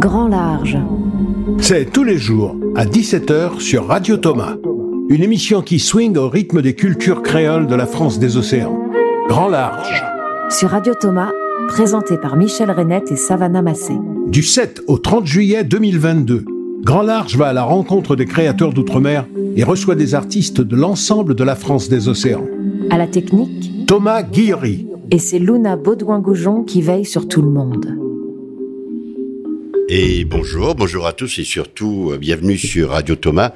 Grand Large. C'est tous les jours à 17h sur Radio Thomas. Une émission qui swing au rythme des cultures créoles de la France des océans. Grand Large. Sur Radio Thomas, présenté par Michel Renette et Savannah Massé. Du 7 au 30 juillet 2022, Grand Large va à la rencontre des créateurs d'outre-mer et reçoit des artistes de l'ensemble de la France des océans. À la technique, Thomas Guillery. Et c'est Luna Baudouin-Goujon qui veille sur tout le monde. Et bonjour, bonjour à tous et surtout euh, bienvenue sur Radio Thomas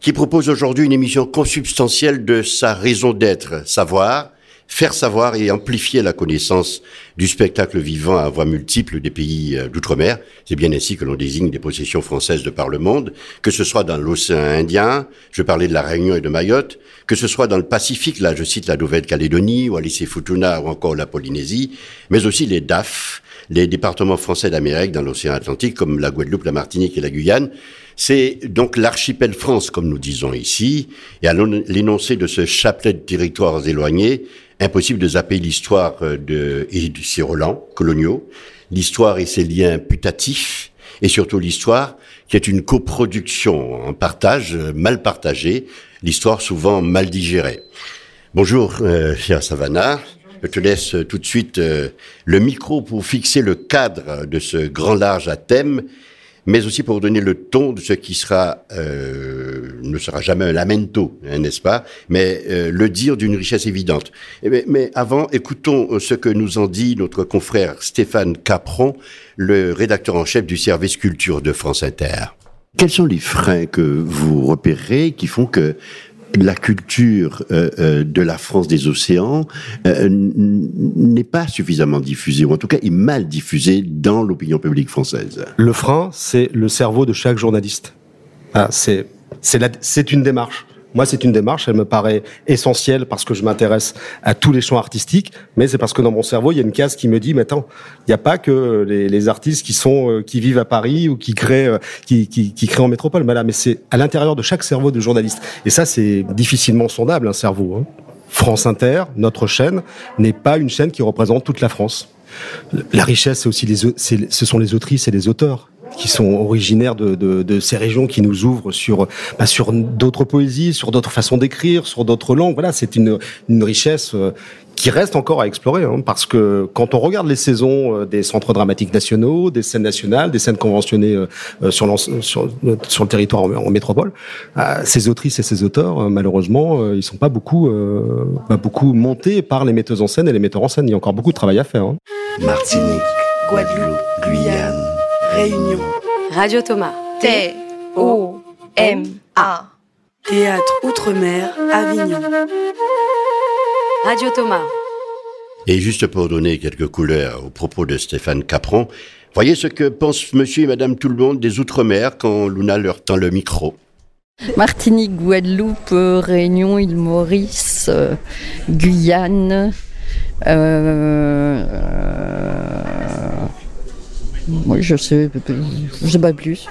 qui propose aujourd'hui une émission consubstantielle de sa raison d'être, savoir, faire savoir et amplifier la connaissance du spectacle vivant à voix multiples des pays euh, d'outre-mer. C'est bien ainsi que l'on désigne des possessions françaises de par le monde, que ce soit dans l'océan Indien, je parlais de la Réunion et de Mayotte, que ce soit dans le Pacifique, là je cite la Nouvelle-Calédonie, Wallis et Futuna ou encore la Polynésie, mais aussi les DAF, les départements français d'Amérique dans l'océan Atlantique comme la Guadeloupe, la Martinique et la Guyane. C'est donc l'archipel France, comme nous disons ici, et à l'énoncé de ce chapelet de territoires éloignés, impossible de zapper l'histoire de, et de ses relents coloniaux, l'histoire et ses liens putatifs, et surtout l'histoire qui est une coproduction, un partage mal partagé, l'histoire souvent mal digérée. Bonjour, euh, chère Savannah. Je te laisse tout de suite euh, le micro pour fixer le cadre de ce grand large à thème, mais aussi pour donner le ton de ce qui euh, ne sera jamais un lamento, hein, n'est-ce pas Mais euh, le dire d'une richesse évidente. Mais, mais, avant, écoutons ce que nous en dit notre confrère Stéphane Capron, le rédacteur en chef du service culture de France Inter. Quels sont les freins que vous repérez qui font que la culture euh, euh, de la France des océans euh, n'est pas suffisamment diffusée, ou en tout cas est mal diffusée dans l'opinion publique française. Le frein, c'est le cerveau de chaque journaliste. Ah, c'est c'est une démarche. Moi, c'est une démarche, elle me paraît essentielle parce que je m'intéresse à tous les champs artistiques, mais c'est parce que dans mon cerveau, il y a une case qui me dit, mais attends, il n'y a pas que les, artistes qui sont euh, qui vivent à Paris ou qui créent euh, qui, qui, qui, créent en métropole, mais là, mais c'est à l'intérieur de chaque cerveau de journaliste. Et ça, c'est difficilement sondable, un cerveau. Hein. France Inter, notre chaîne, n'est pas une chaîne qui représente toute la France. La richesse, c'est aussi les, ce sont les autrices et les auteurs qui sont originaires de, ces régions qui nous ouvrent sur bah, sur d'autres poésies, sur d'autres façons d'écrire, sur d'autres langues. Voilà, c'est une, richesse euh, qui reste encore à explorer, hein, parce que quand on regarde les saisons euh, des centres dramatiques nationaux, des scènes nationales, des scènes conventionnées euh, sur, le territoire en, métropole, ces autrices et ces auteurs, malheureusement, ils sont pas beaucoup, pas beaucoup montés par les metteuses en scène et les metteurs en scène. Il y a encore beaucoup de travail à faire. Hein. Martinique, Guadeloupe, Guyane. Réunion. Radio Thomas. T-O-M-A. Théâtre Outre-mer, Avignon. Radio Thomas. Et juste pour donner quelques couleurs au propos de Stéphane Capron, voyez ce que pensent monsieur et madame tout le monde des Outre-mer quand Luna leur tend le micro. Martinique, Guadeloupe, Réunion, île Maurice, euh, Guyane, euh, oui, je sais, je sais pas plus.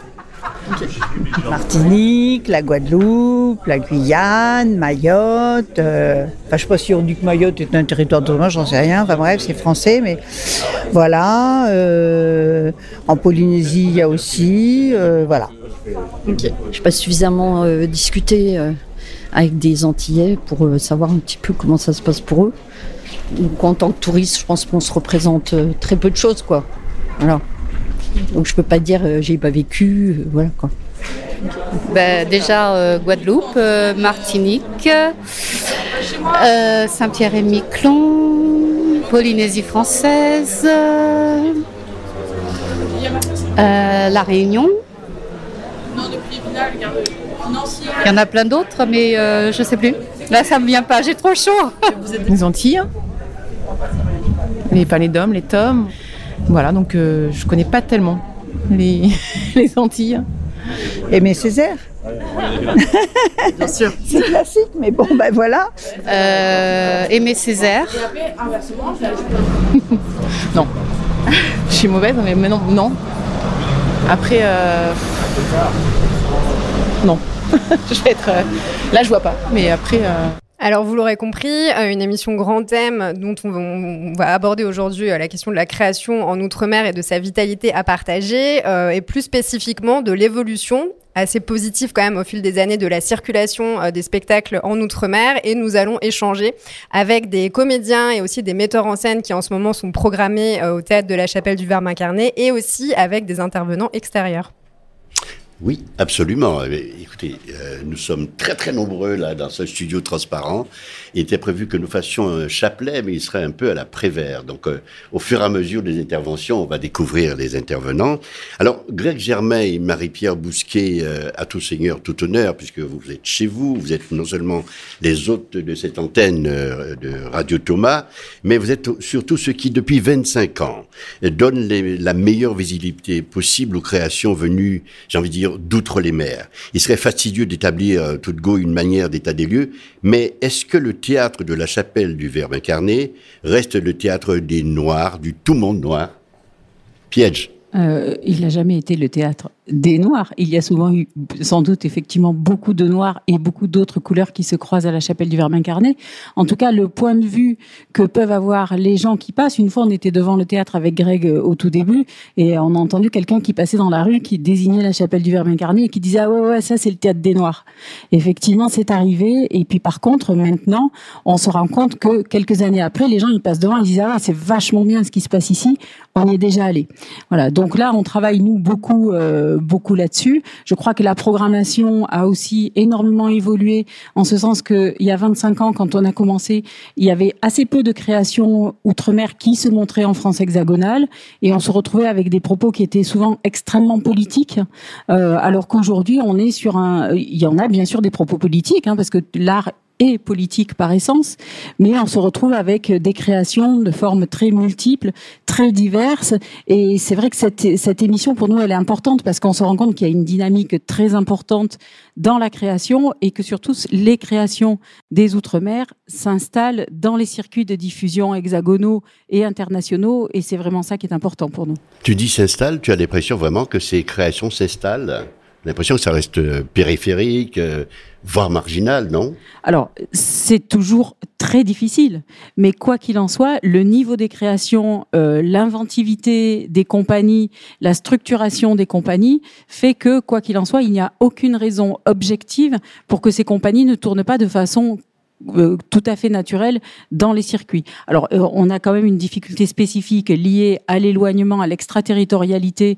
Martinique, la Guadeloupe, la Guyane, Mayotte. Euh, enfin, je suis pas sûre du que Mayotte est un territoire de moi, j'en sais rien. Enfin bref, c'est français, mais voilà. Euh, en Polynésie, il y a aussi, euh, voilà. Je n'ai pas suffisamment discuté avec des Antillais pour savoir un petit peu comment ça se passe pour eux. Donc, en tant que touriste, je pense qu'on se représente très peu de choses, quoi. Voilà. Donc je peux pas dire euh, j'ai pas vécu, euh, voilà quoi. Ben, déjà euh, Guadeloupe, Martinique, Saint-Pierre-et-Miquelon, Polynésie française, La Réunion. Il y en a plein d'autres, mais je sais plus. Là, ça me vient pas, j'ai trop chaud. Vous êtes des Antilles Les palais d'hommes, les tomes. Voilà, donc euh, je connais pas tellement les, les Antilles. Aimé Césaire Bien sûr. C'est classique, mais bon, ben voilà. Euh, Aimé Césaire. non. Je suis mauvaise, mais, non, non. Après, euh... non. je vais être. Euh, là, je vois pas. Mais après. Euh... Alors, vous l'aurez compris, euh, une émission grand thème dont on va, aborder aujourd'hui euh, la question de la création en Outre-mer et de sa vitalité à partager, euh, et plus spécifiquement de l'évolution assez positive quand même au fil des années de la circulation des spectacles en Outre-mer. Et nous allons échanger avec des comédiens et aussi des metteurs en scène qui en ce moment sont programmés au théâtre de la Chapelle du Verbe incarné, et aussi avec des intervenants extérieurs. Oui, absolument. Eh écoutez, euh, nous sommes très très nombreux là dans ce studio transparent. Il était prévu que nous fassions un chapelet, mais il serait un peu à la prévère. Donc, euh, au fur et à mesure des interventions, on va découvrir les intervenants. Alors, Greg Germain et Marie-Pierre Bousquet, euh, à tout seigneur, tout honneur, puisque vous êtes chez vous, vous êtes non seulement les hôtes de cette antenne de Radio Thomas, mais vous êtes surtout ceux qui, depuis 25 ans, donnent la meilleure visibilité possible aux créations venues, j'ai envie de dire, d'outre les mers. Il serait fastidieux d'établir euh, tout de go une manière d'état des lieux, mais est-ce que le théâtre de la chapelle du Verbe incarné reste le théâtre des Noirs, du tout monde noir? Piège. Euh, il n'a jamais été le théâtre des noirs. Il y a souvent eu, sans doute, effectivement, beaucoup de noirs et beaucoup d'autres couleurs qui se croisent à la chapelle du Verbe incarné. En tout cas, le point de vue que peuvent avoir les gens qui passent. Une fois, on était devant le théâtre avec Greg euh, au tout début et on a entendu quelqu'un qui passait dans la rue qui désignait la chapelle du Verbe incarné et qui disait ah ouais ouais ça c'est le théâtre des noirs. Effectivement, c'est arrivé. Et puis par contre, maintenant, on se rend compte que quelques années après, les gens ils passent devant, ils disent ah c'est vachement bien ce qui se passe ici. On y est déjà allé. Voilà. Donc là, on travaille nous beaucoup. Euh, beaucoup là-dessus. Je crois que la programmation a aussi énormément évolué en ce sens qu'il y a 25 ans, quand on a commencé, il y avait assez peu de créations outre-mer qui se montraient en France hexagonale et on se retrouvait avec des propos qui étaient souvent extrêmement politiques, euh, alors qu'aujourd'hui on est sur un, il y en a bien sûr des propos politiques, hein, parce que l'art et politique par essence, mais on se retrouve avec des créations de formes très multiples, très diverses. Et c'est vrai que cette, cette émission, pour nous, elle est importante parce qu'on se rend compte qu'il y a une dynamique très importante dans la création et que surtout les créations des Outre-mer s'installent dans les circuits de diffusion hexagonaux et internationaux. Et c'est vraiment ça qui est important pour nous. Tu dis s'installe, tu as l'impression vraiment que ces créations s'installent l'impression que ça reste périphérique, euh, voire marginal, non? Alors, c'est toujours très difficile, mais quoi qu'il en soit, le niveau des créations, euh, l'inventivité des compagnies, la structuration des compagnies fait que, quoi qu'il en soit, il n'y a aucune raison objective pour que ces compagnies ne tournent pas de façon euh, tout à fait naturel dans les circuits. Alors, euh, on a quand même une difficulté spécifique liée à l'éloignement, à l'extraterritorialité,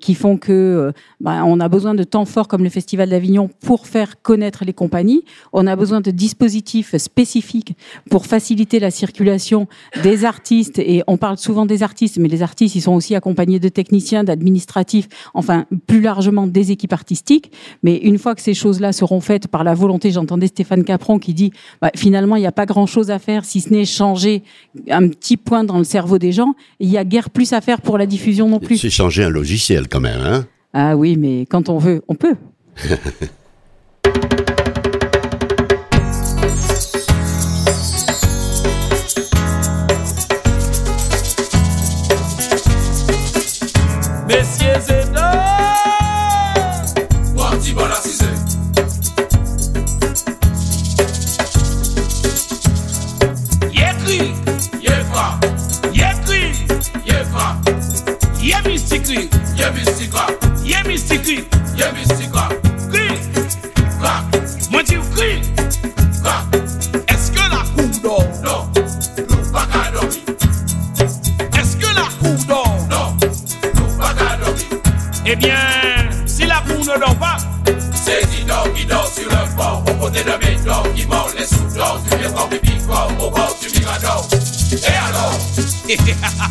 qui font que euh, bah, on a besoin de temps forts comme le Festival d'Avignon pour faire connaître les compagnies. On a besoin de dispositifs spécifiques pour faciliter la circulation des artistes. Et on parle souvent des artistes, mais les artistes, ils sont aussi accompagnés de techniciens, d'administratifs, enfin plus largement des équipes artistiques. Mais une fois que ces choses-là seront faites par la volonté, j'entendais Stéphane Capron qui dit bah, finalement, il n'y a pas grand-chose à faire si ce n'est changer un petit point dans le cerveau des gens. Il y a guère plus à faire pour la diffusion non plus. C'est changer un logiciel quand même, hein Ah oui, mais quand on veut, on peut. Yemi me Yemi Hear me secret. Hear me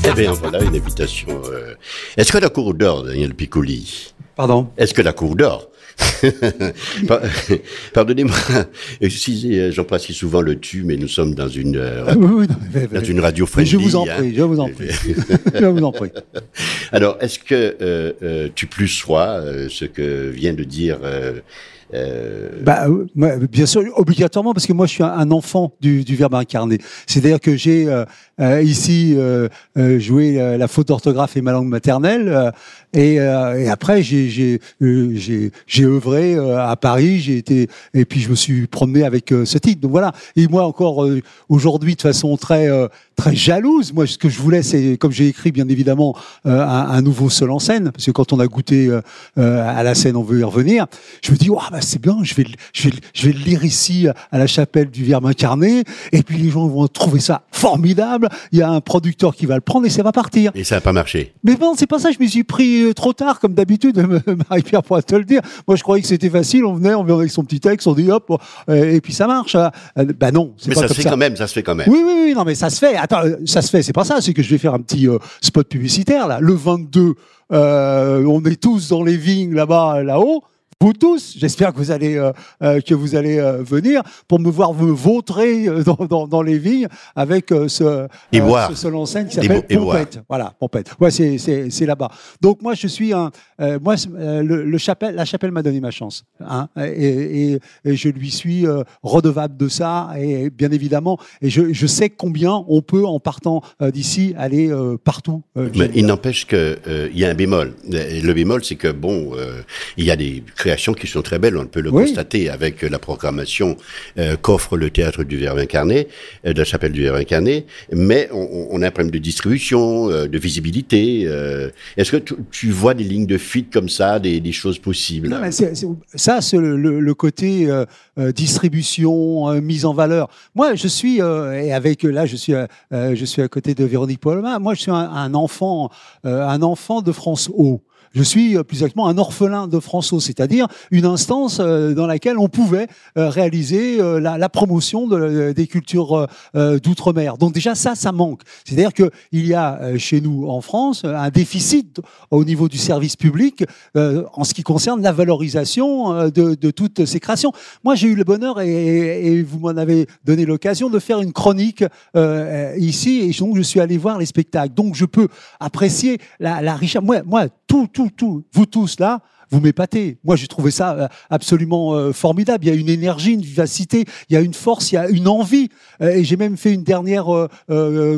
eh bien, voilà une invitation. Euh. Est-ce que la cour d'or, Daniel Piccoli Pardon? Est-ce que la cour d'or Pardonnez-moi, euh, j'en si souvent le tu, mais nous sommes dans une, euh, dans une radio friendly. Je vous en hein. prie, je vous en prie. je vous en prie. Alors, est-ce que tu plus sois ce que vient de dire Euh... Bah, euh, bien sûr, obligatoirement, parce que moi, je suis un, enfant du, verbe incarné. C'est-à-dire que j'ai euh, euh ici euh, joué la faute d'orthographe et ma langue maternelle, et, et, après, j'ai j'ai œuvré à Paris, j'ai été et puis je me suis promené avec ce titre. Donc voilà. Et moi encore aujourd'hui, de façon très très jalouse. Moi, ce que je voulais, c'est comme j'ai écrit bien évidemment un, un, nouveau seul en scène, parce que quand on a goûté à la scène, on veut y revenir. Je me dis, oh, bah, c'est bien, je vais, je, vais, je vais le lire ici à la chapelle du Verbe incarné, et puis les gens vont trouver ça formidable. Il y a un producteur qui va le prendre et ça va partir. Et ça n'a pas marché. Mais bon, c'est pas ça. Je me suis pris euh, trop tard, comme d'habitude. Marie-Pierre pourra te le dire. Moi, je croyais que c'était facile. On venait, on venait avec son petit texte, on dit hop, euh, et puis ça marche. Ben non, mais ça se fait quand même. Ça se fait quand même. Oui, oui, oui. Non, mais ça se fait. Attends, ça se fait. C'est pas ça. C'est que je vais faire un petit spot publicitaire là. Le 22, on est tous dans les vignes là-bas, là-haut vous tous. J'espère que vous allez euh, euh, que vous allez euh, venir pour me voir me vautrer dans, dans, dans les vignes avec ce, ce seul en scène qui s'appelle Pompette. Voilà, Pompette. Ouais, c'est c'est là-bas. Donc moi je suis un moi le, le, chapelle la chapelle m'a donné ma chance hein, et, et, et, je lui suis redevable de ça et bien évidemment et je, je sais combien on peut en partant d'ici aller partout. Mais il n'empêche que il y a un bémol. Le bémol c'est que bon il y a des créations qui sont très belles, on peut le constater avec la programmation euh, qu'offre le théâtre du Verbe incarné, euh, de la chapelle du Verbe incarné, mais on, a un problème de distribution, euh, de visibilité. Est-ce que tu, vois des lignes de fuite comme ça, des, choses possibles? Non, mais Ça, c'est le, côté distribution, mise en valeur. Moi, je suis, et avec là, je suis, je suis à côté de Véronique Paulma, moi, je suis un, un enfant, un enfant de France Haut. Je suis euh, plus exactement un orphelin de François, c'est-à-dire une instance euh, dans laquelle on pouvait euh, réaliser la, promotion de, des cultures d'outre-mer. Donc déjà ça, ça manque. C'est-à-dire que il y a chez nous en France un déficit au niveau du service public en ce qui concerne la valorisation de, toutes ces créations. Moi, j'ai eu le bonheur et, et vous m'en avez donné l'occasion de faire une chronique ici et donc je suis allé voir les spectacles. Donc je peux apprécier la, la richesse. Moi, moi, tout, tout vous tous là, vous m'épatez. Moi, j'ai trouvé ça euh, absolument euh, formidable. Il y a une énergie, une vivacité, il y a une force, il y a une envie. Euh, et j'ai même fait une dernière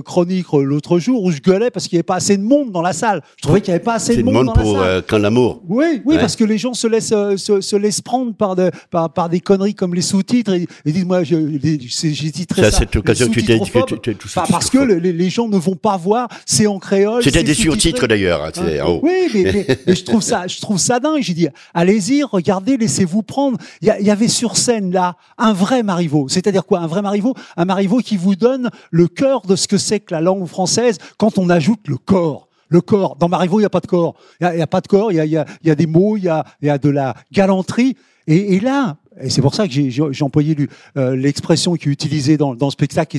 chronique l'autre jour où je gueulais parce qu'il n'y avait pas assez de monde dans la salle. Je trouvais qu'il n'y avait pas assez de monde, dans pour, la salle. quand l'amour. Oui, oui, parce que les gens se laissent se, se, laissent prendre par, de, par, par des conneries comme les sous-titres et, disent moi j'ai dit très ça. C'est cette occasion tu t'es tout ça. Parce que les, gens ne vont pas voir. C'est en créole. C'était des sous-titres d'ailleurs. Hein, hein? oui, mais, mais, je trouve ça, je trouve ça dingue j'ai dit, allez-y, regardez, laissez-vous prendre. Il y, avait sur scène là un vrai Marivaux. C'est-à-dire quoi? Un vrai Marivaux? Un Marivaux qui vous donne le cœur de ce que c'est que la langue française quand on ajoute le corps le corps. Dans Marivaux, il n'y a pas de corps. Il n'y a, pas de corps, il y a, des mots, il y a, de la galanterie. Et là, et c'est pour ça que j'ai employé euh, l'expression qui est utilisée dans, dans le spectacle.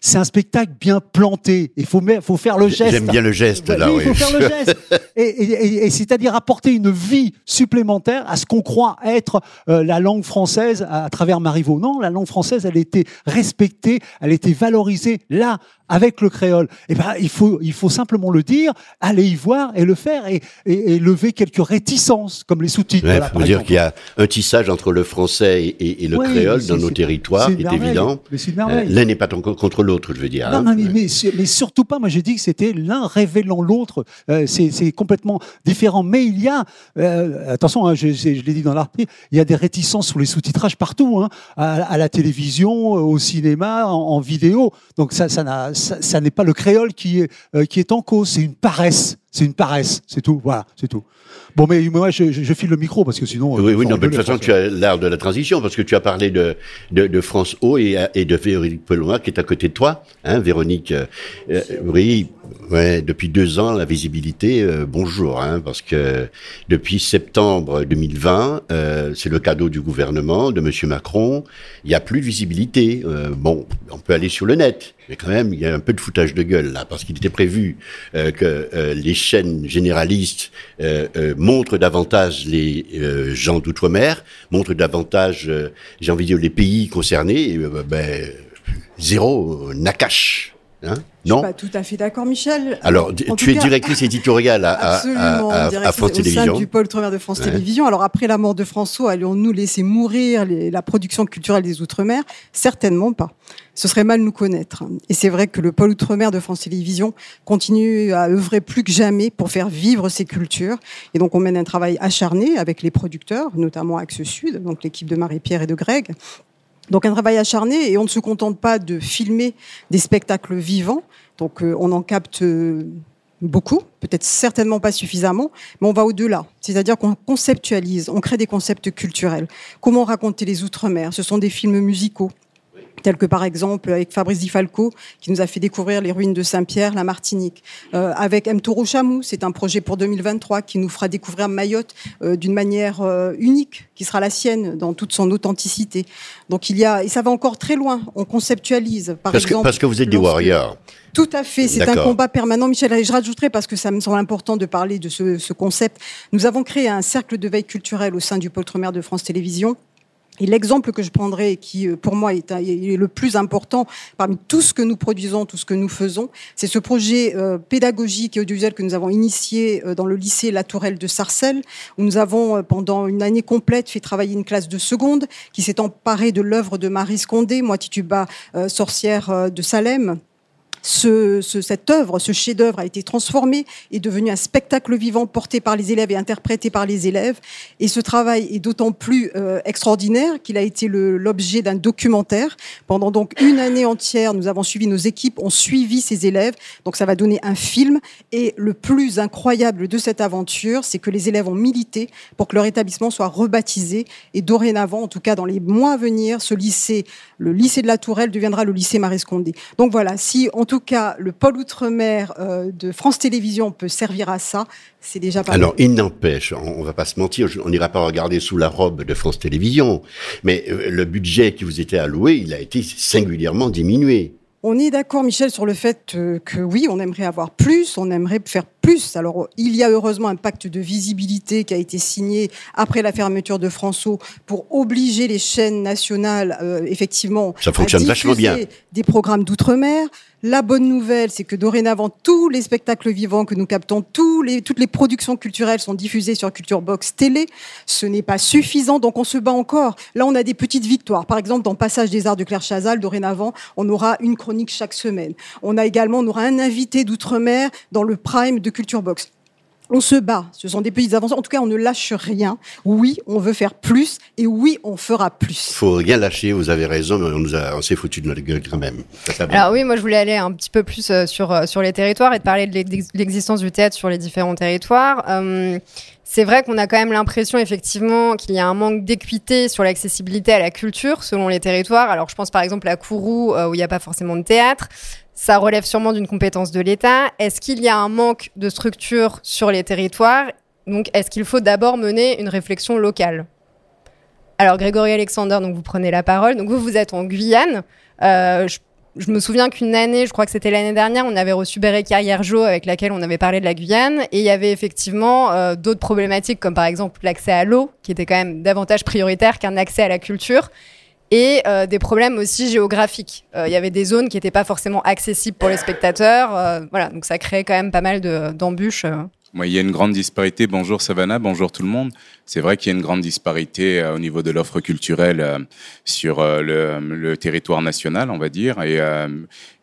C'est un spectacle bien planté. Il faut, faut faire le geste. J'aime bien le geste là. Oui, il faut faire le geste. Et, et, et c'est-à-dire apporter une vie supplémentaire à ce qu'on croit être euh, la langue française à, à travers Marivaux. Non, la langue française, elle était respectée, elle était valorisée là avec le créole. Eh ben, il faut, il faut simplement le dire, aller y voir et le faire et, et, lever quelques réticences, comme les sous-titres. Il faut dire qu'il y a un tissage entre le français et, le créole dans nos territoires, c'est évident. Euh, l'un n'est pas contre l'autre, je veux dire. Non, hein. mais, mais, surtout pas. Moi, j'ai dit que c'était l'un révélant l'autre. Euh, c'est complètement différent. Mais il y a, euh, attention, hein, je, je, l'ai dit dans l'article, il y a des réticences sur les sous-titrages partout, hein, à, la télévision, au cinéma, en, en vidéo. Donc ça, ça n'a ça, n'est pas le créole qui est, euh, qui est en cause, c'est une paresse. C'est une paresse, c'est tout. Voilà, c'est tout. Bon, mais moi, je, je, file le micro parce que sinon. Oui, oui, non, mais de toute façon, tu as l'art de la transition parce que tu as parlé de, de, de France O et, et de Véronique Pellois qui est à côté de toi. Hein, Véronique, euh, euh, oui, ouais, depuis deux ans, la visibilité, euh, bonjour, hein, parce que depuis septembre 2020, c'est le cadeau du gouvernement, de Monsieur Macron, il n'y a plus de visibilité. bon, on peut aller sur le net, mais quand même, il y a un peu de foutage de gueule là, parce qu'il était prévu que les chaînes généralistes euh, euh, montrent davantage les euh, gens d'outre-mer, montrent davantage, j'ai envie de dire, les pays concernés. ben, zéro, Nakash. Hein je non suis pas tout à fait d'accord, Michel. Alors, en tu es cas- directrice éditoriale à, à, Absolument, à, à, directrice à France au sein Télévisions. du pôle Outre-mer de France Ouais. Télévisions. Alors après la mort de François, allons-nous laisser mourir les- la production culturelle des Outre-mer? Certainement pas. Ce serait mal nous connaître. Et c'est vrai que le pôle Outre-mer de France Télévisions continue à œuvrer plus que jamais pour faire vivre ces cultures. Et donc on mène un travail acharné avec les producteurs, notamment Axe Sud, donc l'équipe de Marie-Pierre et de Greg. Donc un travail acharné et on ne se contente pas de filmer des spectacles vivants. Donc euh, on en capte euh, beaucoup, peut-être certainement pas suffisamment, mais on va au-delà. C'est-à-dire qu'on conceptualise, on crée des concepts culturels. Comment raconter les Outre-mer? Ce sont des films musicaux tels que par exemple avec Fabrice Di Falco qui nous a fait découvrir les ruines de Saint-Pierre, la Martinique. Euh, avec M. Toro Chamou, c'est un projet pour 2023 qui nous fera découvrir Mayotte euh, d'une manière euh, unique, qui sera la sienne dans toute son authenticité. Donc il y a, et ça va encore très loin, on conceptualise. Par Parce que, exemple, parce que vous êtes des warriors. tout à fait, c'est un combat permanent. Michel, et je rajouterai parce que ça me semble important de parler de ce, ce concept. Nous avons créé un cercle de veille culturelle au sein du pôle Outre-mer de France Télévisions. Et l'exemple que je prendrai, qui euh, pour moi est, le plus important parmi tout ce que nous produisons, tout ce que nous faisons, c'est ce projet euh, pédagogique et audiovisuel que nous avons initié euh, dans le lycée La Tourelle de Sarcelles, où nous avons pendant une année complète fait travailler une classe de seconde qui s'est emparée de l'œuvre de Marie Scondé, moi Tituba, sorcière de Salem ce, ce- cette œuvre, ce chef-d'œuvre a été transformé, est devenu un spectacle vivant porté par les élèves et interprété par les élèves. Et ce travail est d'autant plus euh, extraordinaire qu'il a été l'objet d'un documentaire. Pendant donc une année entière, nous avons suivi nos équipes, ont suivi ces élèves. Donc ça va donner un film. Et le plus incroyable de cette aventure, c'est que les élèves ont milité pour que leur établissement soit rebaptisé. Et dorénavant, en tout cas dans les mois à venir, ce lycée, le lycée de la Tourelle deviendra le lycée Marie Scondé. Donc voilà, si en tout cas le pôle outre-mer euh, de France Télévisions peut servir à ça, c'est déjà pas mal. Alors, il n'empêche, on, on va pas se mentir, on n'ira pas regarder sous la robe de France Télévisions, mais euh, le budget qui vous était alloué, il a été singulièrement diminué. On est d'accord, Michel, sur le fait euh, que oui, on aimerait avoir plus, on aimerait faire plus. Alors, il y a heureusement un pacte de visibilité qui a été signé après la fermeture de François pour obliger les chaînes nationales, euh, effectivement, Ça fonctionne à vachement diffuser bien. des programmes d'outre-mer. La bonne nouvelle, c'est que dorénavant, tous les spectacles vivants que nous captons, toutes les productions culturelles sont diffusées sur Culture Box Télé. Ce n'est pas suffisant, donc on se bat encore. Là, on a des petites victoires. Par exemple, dans Passage des Arts de Claire Chazal, dorénavant, on aura une chronique chaque semaine. On a également, on aura un invité d'outre-mer dans le prime de Culture Box. On se bat. Ce sont des petites avancées. En tout cas, on ne lâche rien. Oui, on veut faire plus et oui, on fera plus. Faut rien lâcher, vous avez raison, mais on nous a, on s'est foutu de notre gueule quand même. Ça. Alors oui, moi je voulais aller un petit peu plus euh, sur, euh, sur les territoires et de parler de l'ex- l'existence du théâtre sur les différents territoires. Euh, c'est vrai qu'on a quand même l'impression effectivement qu'il y a un manque d'équité sur l'accessibilité à la culture selon les territoires. Alors je pense par exemple à Kourou euh, où il n'y a pas forcément de théâtre. Ça relève sûrement d'une compétence de l'État. Est-ce qu'il y a un manque de structure sur les territoires? Donc est-ce qu'il faut d'abord mener une réflexion locale? Alors Grégory Alexander, donc vous prenez la parole. Donc vous, vous êtes en Guyane. Euh, je me souviens qu'une année, je crois que c'était l'année dernière, on avait reçu Béréka Hiergeau avec laquelle on avait parlé de la Guyane. Et il y avait effectivement euh, d'autres problématiques comme par exemple l'accès à l'eau, qui était quand même davantage prioritaire qu'un accès à la culture. Et euh, des problèmes aussi géographiques. Euh, Il y avait des zones qui n'étaient pas forcément accessibles pour les spectateurs. Voilà, donc ça créait quand même pas mal de- d'embûches. Il y a une grande disparité. Bonjour Savannah, bonjour tout le monde. C'est vrai qu'il y a une grande disparité euh, au niveau de l'offre culturelle euh, sur euh, le, territoire national, on va dire. Et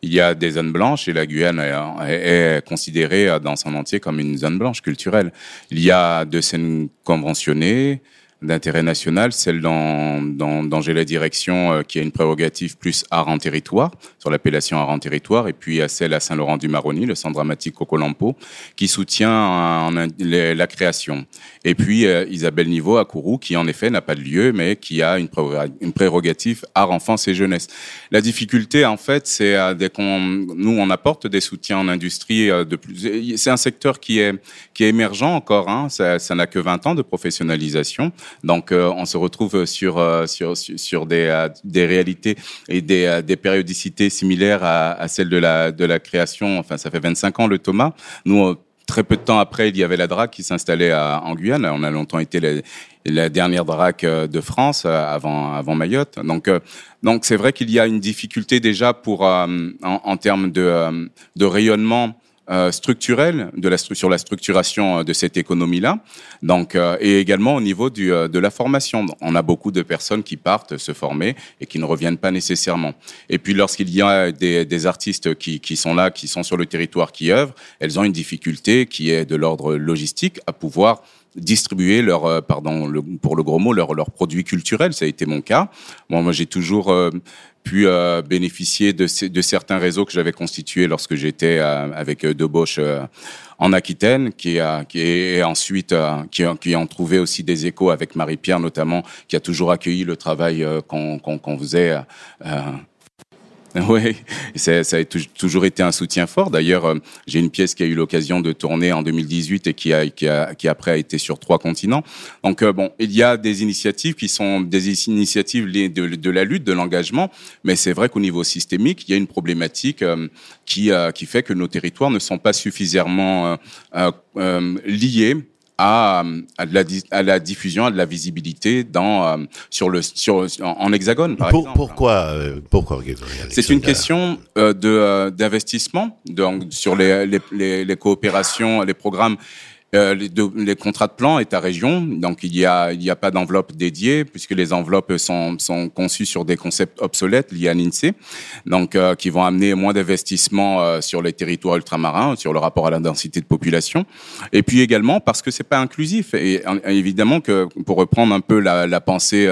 il y a des zones blanches et la Guyane est, considérée dans son entier comme une zone blanche culturelle. Il y a deux scènes conventionnées d'intérêt national, celle dont j'ai la direction euh, qui a une prérogative plus art en territoire, sur l'appellation art en territoire, et puis a celle à Saint-Laurent-du-Maroni, le centre dramatique Cocolampo, qui soutient la création. Et puis euh, Isabelle Niveau à Kourou, qui en effet n'a pas de lieu, mais qui a une, préroga- une prérogative art, enfance et jeunesse. La difficulté, en fait, c'est euh, dès qu'on, nous, on apporte des soutiens en industrie euh, de plus. C'est un secteur qui est qui est émergent encore. Hein, ça ça n'a que 20 ans de professionnalisation. Donc, euh, on se retrouve sur sur sur, des des réalités et des des périodicités similaires à, à celles de la de la création. Enfin, ça fait 25 ans le Thomas. Nous. Euh, très peu de temps après, il y avait la DRAC qui s'installait en Guyane. On a longtemps été la, dernière DRAC de France avant, avant Mayotte. Donc, donc c'est vrai qu'il y a une difficulté déjà pour en, termes de, de rayonnement euh, structurelle de la sur la structuration euh, de cette économie-là. Donc, euh, et également au niveau du, de la formation. On a beaucoup de personnes qui partent se former et qui ne reviennent pas nécessairement. Et puis, lorsqu'il y a des, des artistes qui, qui, sont là, qui sont sur le territoire, qui œuvrent, elles ont une difficulté qui est de l'ordre logistique à pouvoir distribuer leur, pardon, le, pour le gros mot, leurs leur produits culturels. Ça a été mon cas. Moi, j'ai toujours pu euh, bénéficier de, de, certains réseaux que j'avais constitués lorsque j'étais euh, avec euh, Deboche en Aquitaine, qui, a, qui est ensuite qui, qui ont trouvé aussi des échos avec Marie-Pierre notamment, qui a toujours accueilli le travail qu'on qu'on faisait Oui, ça, a toujours été un soutien fort. D'ailleurs, euh, j'ai une pièce qui a eu l'occasion de tourner en 2018 et qui, a, qui, a, qui après a été sur trois continents. Donc euh, bon, il y a des initiatives qui sont des initiatives de, de la lutte, de l'engagement, mais c'est vrai qu'au niveau systémique, il y a une problématique euh, qui, qui fait que nos territoires ne sont pas suffisamment liés à, à, de la, à, la, diffusion, à de la visibilité dans, euh, sur le, sur, en, hexagone. Par Pour, pourquoi, euh, pourquoi C'est une question euh, de d'investissement donc sur les, les, les, les coopérations, les programmes euh, les, les, contrats de plan État-région, donc il y a il y a pas d'enveloppe dédiée puisque les enveloppes sont sont conçues sur des concepts obsolètes liés à l'Insee, donc euh, qui vont amener moins d'investissements euh, sur les territoires ultramarins, sur le rapport à la densité de population, et puis également parce que c'est pas inclusif. Et, évidemment que pour reprendre un peu la, la pensée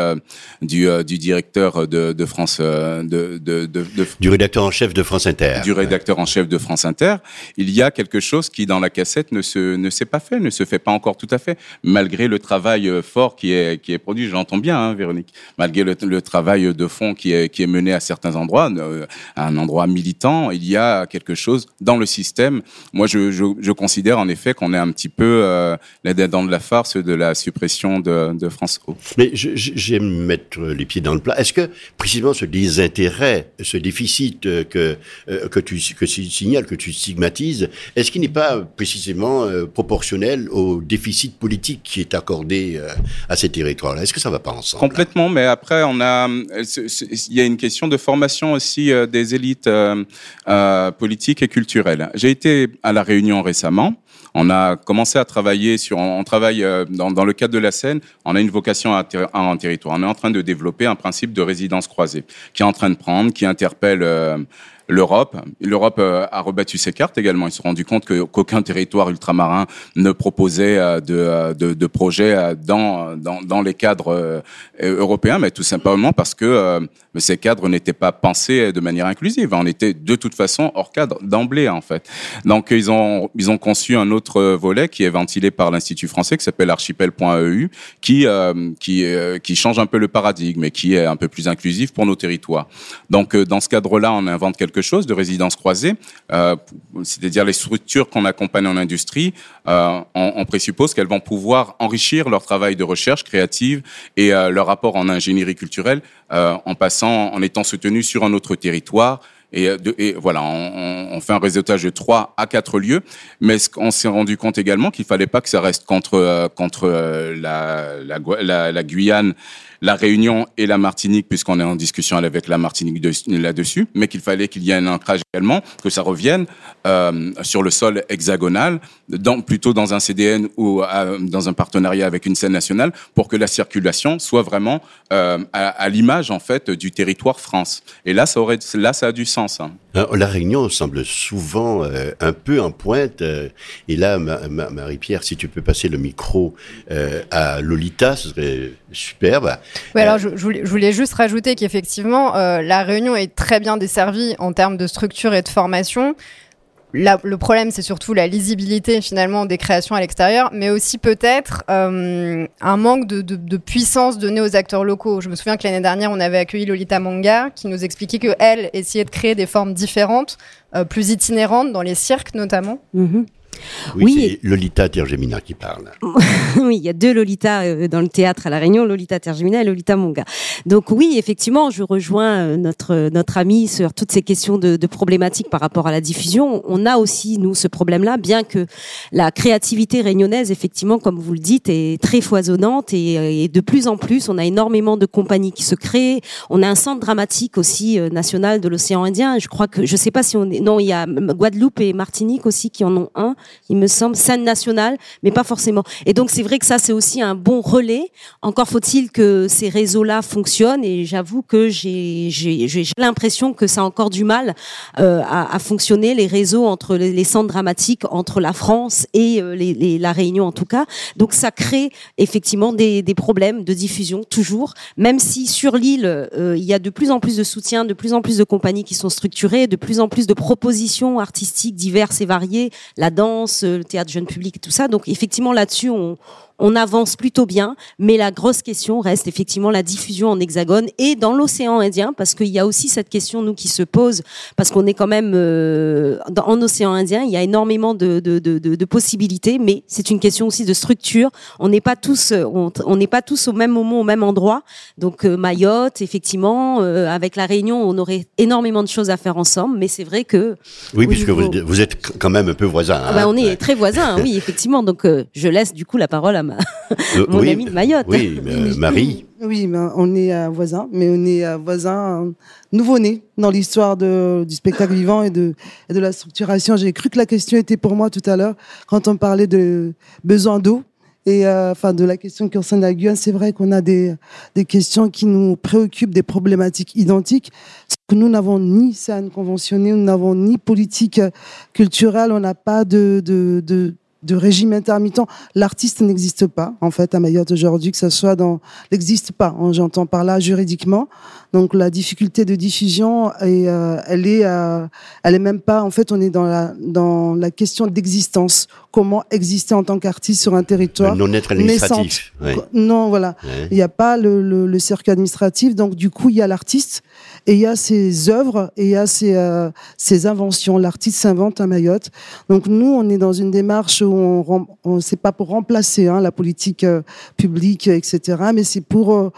du du directeur de, de France de, de, de, du rédacteur en chef de France Inter, du rédacteur en chef de France Inter, il y a quelque chose qui dans la cassette ne se ne s'est pas fait ne se fait pas encore tout à fait, malgré le travail euh, fort qui est, qui est produit. J'entends bien, hein, Véronique. Malgré le, travail de fond qui est, qui est mené à certains endroits, euh, à un endroit militant, il y a quelque chose dans le système. Moi, je, je, considère en effet qu'on est un petit peu euh, dans de la farce de la suppression de, de France O. Mais j'aime mettre les pieds dans le plat. Est-ce que précisément ce désintérêt, ce déficit que que tu que tu signales, que tu stigmatises, est-ce qu'il n'est pas précisément proportionnel au déficit politique qui est accordé euh, à ces territoires-là. Est-ce que ça va pas ensemble Complètement, mais après, on a, il y a une question de formation aussi euh, des élites euh, politiques et culturelles. J'ai été à la Réunion récemment. On a commencé à travailler sur, on travaille dans, dans le cadre de la Seine, on a une vocation à, un territoire. On est en train de développer un principe de résidence croisée qui est en train de prendre, qui interpelle l'Europe. L'Europe euh, a rebattu ses cartes également. Ils se sont rendus compte qu'aucun territoire ultramarin ne proposait euh, de, euh, de, de projets dans, dans, dans, les cadres européens, mais tout simplement parce que ces cadres n'étaient pas pensés de manière inclusive. On était de toute façon hors cadre d'emblée, en fait. Donc, ils ont, ils ont conçu un autre volet qui est ventilé par l'Institut français, qui s'appelle archipel.eu, qui, qui, qui change un peu le paradigme et qui est un peu plus inclusif pour nos territoires. Donc, dans ce cadre-là, on invente quelque chose de résidence croisée, euh, c'est-à-dire les structures qu'on accompagne en industrie, euh, on, présuppose qu'elles vont pouvoir enrichir leur travail de recherche créative et euh, leur rapport en ingénierie culturelle en passant, en étant soutenues sur un autre territoire. Et, voilà, on, on, fait un réseautage de 3 à 4 lieux, mais on s'est rendu compte également qu'il fallait pas que ça reste contre, contre la Guyane la Réunion et la Martinique, puisqu'on est en discussion avec la Martinique là-dessus, mais qu'il fallait qu'il y ait un ancrage également, que ça revienne euh, sur le sol hexagonal, plutôt dans un CDN ou euh, dans un partenariat avec une scène nationale, pour que la circulation soit vraiment euh, à, l'image en fait du territoire France. Et là, ça aurait, là, ça a du sens. Hein. La Réunion semble souvent un peu en pointe. et là, Marie-Pierre, si tu peux passer le micro à Lolita, ce serait superbe. Oui, alors je, voulais, juste rajouter qu'effectivement, euh, la Réunion est très bien desservie en termes de structure et de formation. le problème, c'est surtout la lisibilité finalement des créations à l'extérieur, mais aussi peut-être euh, un manque de, puissance donnée aux acteurs locaux. Je me souviens que l'année dernière, on avait accueilli Lolita Manga, qui nous expliquait que elle essayait de créer des formes différentes, euh, plus itinérantes dans les cirques notamment. Mm-hmm. Oui, c'est Lolita Tergemina qui parle. oui, il y a deux Lolita euh, dans le théâtre à La Réunion, Lolita Tergemina et Lolita Monga. Donc oui, effectivement, je rejoins euh, notre notre ami sur toutes ces questions de, de problématiques par rapport à la diffusion. On a aussi nous ce problème-là, bien que la créativité réunionnaise, effectivement, comme vous le dites, est très foisonnante et, et, de plus en plus, on a énormément de compagnies qui se créent. On a un centre dramatique aussi euh, national de l'océan Indien. Je crois que je sais pas si on est non, il y a Guadeloupe et Martinique aussi qui en ont un. Il me semble scène nationale, mais pas forcément. Et donc c'est vrai que ça c'est aussi un bon relais. Encore faut-il que ces réseaux-là fonctionnent. Et j'avoue que j'ai l'impression que ça a encore du mal euh, à, fonctionner les réseaux entre les, centres dramatiques entre la France et euh, la Réunion en tout cas. Donc ça crée effectivement des, des problèmes de diffusion toujours, même si sur l'île euh, il y a de plus en plus de soutien, de plus en plus de compagnies qui sont structurées, de plus en plus de propositions artistiques diverses et variées, la danse, le théâtre jeune public et tout ça. Donc effectivement là-dessus on on avance plutôt bien, mais la grosse question reste effectivement la diffusion en hexagone et dans l'océan Indien, parce qu'il y a aussi cette question, nous, qui se pose, parce qu'on est quand même euh, dans, en océan Indien, il y a énormément de, de, de, de possibilités, mais c'est une question aussi de structure. On n'est pas tous, on n'est pas tous au même moment, au même endroit. Donc euh, Mayotte, effectivement, euh, avec la Réunion, on aurait énormément de choses à faire ensemble, mais c'est vrai que oui, puisque niveau... vous, vous, êtes quand même un peu voisins. Ah ben, on est très voisins, oui, effectivement. Donc euh, je laisse du coup la parole à euh, mon oui, ami de Mayotte. Oui, euh, Marie. Oui, on est euh, voisins, mais on est euh, voisins euh, nouveau-nés dans l'histoire du spectacle vivant et de, et de la structuration. J'ai cru que la question était pour moi tout à l'heure quand on parlait de besoin d'eau et euh, enfin de la question qui concerne la Guyane, c'est vrai qu'on a des, des questions qui nous préoccupent, des problématiques identiques. Que nous n'avons ni scène conventionnée, nous n'avons ni politique culturelle, on n'a pas de, de, de de régime intermittent. L'artiste n'existe pas, en fait, à Mayotte aujourd'hui, que ce soit dans... n'existe pas, hein, j'entends par là juridiquement. Donc la difficulté de diffusion, est, euh, elle est, euh, elle est même pas. En fait, on est dans la dans la question d'existence. Comment exister en tant qu'artiste sur un territoire non être administratif. Ouais. Non, voilà. Ouais. Il n'y a pas le, le, le, circuit administratif. Donc du coup, il y a l'artiste et il y a ses œuvres et il y a ses, euh, ses inventions. L'artiste s'invente à Mayotte. Donc nous, on est dans une démarche où on, on c'est pas pour remplacer hein, la politique euh, publique, etc. Mais c'est pour euh,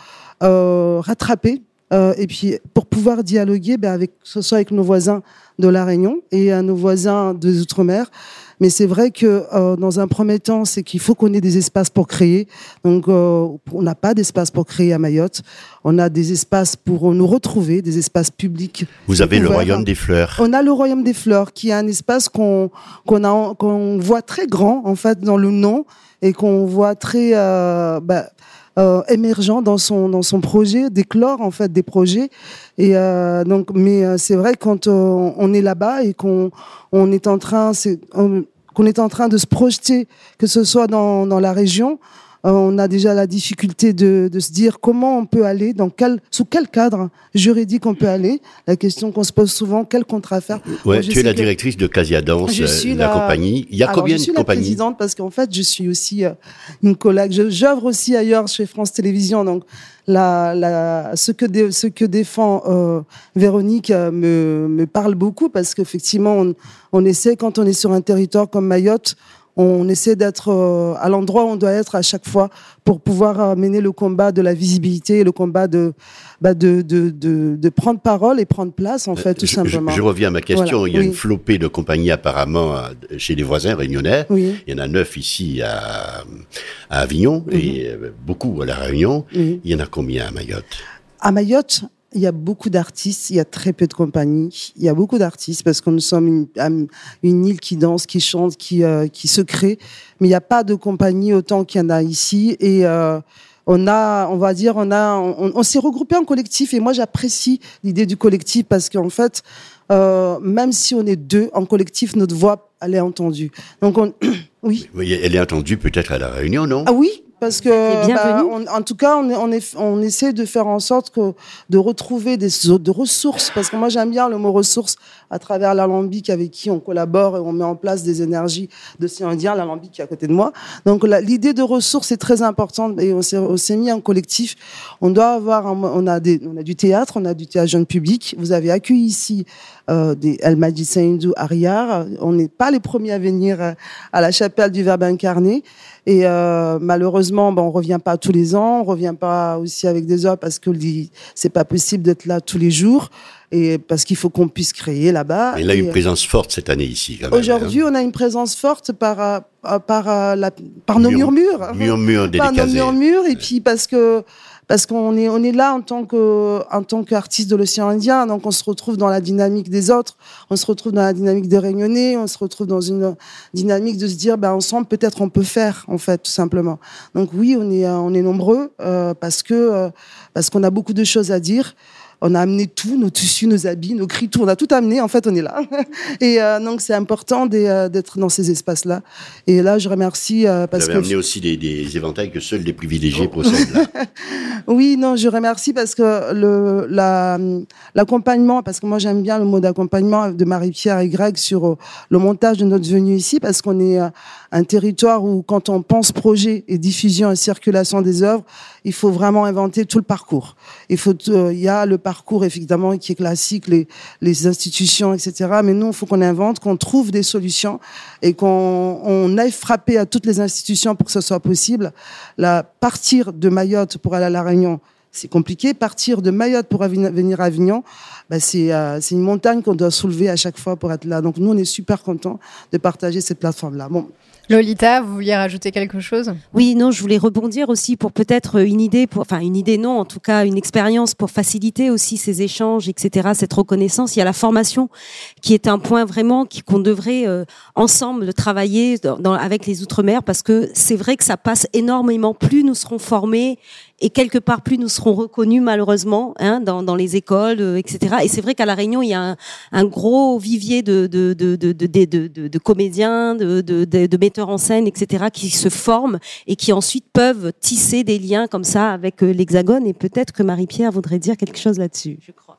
euh rattraper euh, et puis pour pouvoir dialoguer ben, avec, que ce soit avec nos voisins de La Réunion et à nos voisins des Outre-mer. Mais c'est vrai que euh, dans un premier temps, c'est qu'il faut qu'on ait des espaces pour créer. Donc, euh, on n'a pas d'espace pour créer à Mayotte. On a des espaces pour nous retrouver, des espaces publics. Vous avez le Royaume des Fleurs. On a le Royaume des Fleurs, qui est un espace qu'on qu'on a qu'on voit très grand en fait dans le nom et qu'on voit très euh, bah, euh, émergent dans son dans son projet, d'éclore en fait des projets. Et euh, donc, mais c'est vrai quand on, on est là-bas et qu'on on est en train, c'est qu'on est en train de se projeter, que ce soit dans dans la région. on a déjà la difficulté de, de, se dire comment on peut aller, dans quel, sous quel cadre juridique on peut aller. La question qu'on se pose souvent, quel contrat faire. Ouais, tu es la directrice de Casia Danse, la, la, compagnie. Il y a Alors, combien je suis de compagnies la présidente parce qu'en fait, je suis aussi euh, une collègue. J'œuvre aussi ailleurs chez France Télévisions. Donc, la, la, ce, que ce que défend euh, Véronique euh, me, me parle beaucoup parce qu'effectivement, on, on essaie, quand on est sur un territoire comme Mayotte, on essaie d'être euh, à l'endroit où on doit être à chaque fois pour pouvoir euh, mener le combat de la visibilité, le combat de, bah de, de, de, de, prendre parole et prendre place, en fait, tout je, simplement. Je, je, reviens à ma question. Voilà. Il y a oui. une flopée de compagnies apparemment chez les voisins réunionnais. Oui. Il y en a neuf ici à, à Avignon Mhm. et euh, beaucoup à La Réunion. Il y en a combien à Mayotte? À Mayotte, il y a beaucoup d'artistes, il y a très peu de compagnies. Il y a beaucoup d'artistes parce que nous sommes une, une, île qui danse, qui chante, qui, euh, qui se crée. Mais il n'y a pas de compagnie autant qu'il y en a ici. Et euh, on a, on va dire, on a, on, on s'est regroupé en collectif. Et moi, j'apprécie l'idée du collectif parce qu'en fait, euh, même si on est deux en collectif, notre voix elle est entendue. Donc on, oui. oui. Elle est entendue peut-être à la Réunion, non? Ah oui, parce que bah, on, en tout cas on, on, est, on essaie de faire en sorte que de retrouver des de ressources. Parce que moi j'aime bien le mot ressources à travers l'alambic avec qui on collabore et on met en place des énergies de ces indiens l'alambic qui est à côté de moi. Donc l'idée de ressources est très importante et on s'est mis en collectif. On doit avoir un, on a des on a du théâtre on a du théâtre jeune public. Vous avez accueilli ici euh, des El Saïdou Ariar. On n'est pas les premiers à venir euh, à la chapelle du Verbe incarné. Et euh, malheureusement, bon, on revient pas tous les ans, on revient pas aussi avec des heures parce que c'est pas possible d'être là tous les jours et parce qu'il faut qu'on puisse créer là-bas. Il a une euh, présence forte cette année ici. Aujourd'hui, on a une présence forte par par la, par nos Mur- murmures, murmures par nos murmures, et puis parce que parce qu'on est on est là en tant que en tant qu'artiste de l'océan Indien, donc on se retrouve dans la dynamique des autres, on se retrouve dans la dynamique des Réunionnais, on se retrouve dans une dynamique de se dire ben ensemble peut-être on peut faire en fait tout simplement. Donc oui, on est on est nombreux euh, parce que euh, parce qu'on a beaucoup de choses à dire. On a amené tout, nos tissus, nos habits, nos cris, tout. On a tout amené. En fait, on est là. Et euh, donc, c'est important euh, d'être dans ces espaces-là. Et là, je remercie euh, Vous parce avez que amené aussi des, des éventails que seuls les privilégiés possèdent. là. oui, non, je remercie parce que le la l'accompagnement, parce que moi j'aime bien le mot d'accompagnement de Marie-Pierre et Greg sur euh, le montage de notre venue ici, parce qu'on est euh, un territoire où quand on pense projet et diffusion et circulation des œuvres, il faut vraiment inventer tout le parcours. Il faut, euh, il y a le parcours évidemment qui est classique, les les institutions, etc. Mais nous, il faut qu'on invente, qu'on trouve des solutions et qu'on on aille frapper à toutes les institutions pour que ce soit possible. La partir de Mayotte pour aller à la Réunion, c'est compliqué. Partir de Mayotte pour venir à Avignon, bah, c'est euh, une montagne qu'on doit soulever à chaque fois pour être là. Donc nous, on est super contents de partager cette plateforme-là. Bon, Lolita, vous vouliez rajouter quelque chose? Oui, non, je voulais rebondir aussi pour peut-être une idée, pour, enfin une idée non, en tout cas une expérience pour faciliter aussi ces échanges, etc., cette reconnaissance. Il y a la formation qui est un point vraiment qu'on devrait euh, ensemble travailler dans- avec les Outre-mer parce que c'est vrai que ça passe énormément. Plus nous serons formés et quelque part plus nous serons reconnus malheureusement hein, dans, dans les écoles, euh, etc. Et c'est vrai qu'à la Réunion il y a un, un gros vivier de de de de de, comédiens, de metteurs en scène, etc. qui se forment et qui ensuite peuvent tisser des liens comme ça avec euh, l'Hexagone. Et peut-être que Marie-Pierre voudrait dire quelque chose là-dessus. Je crois.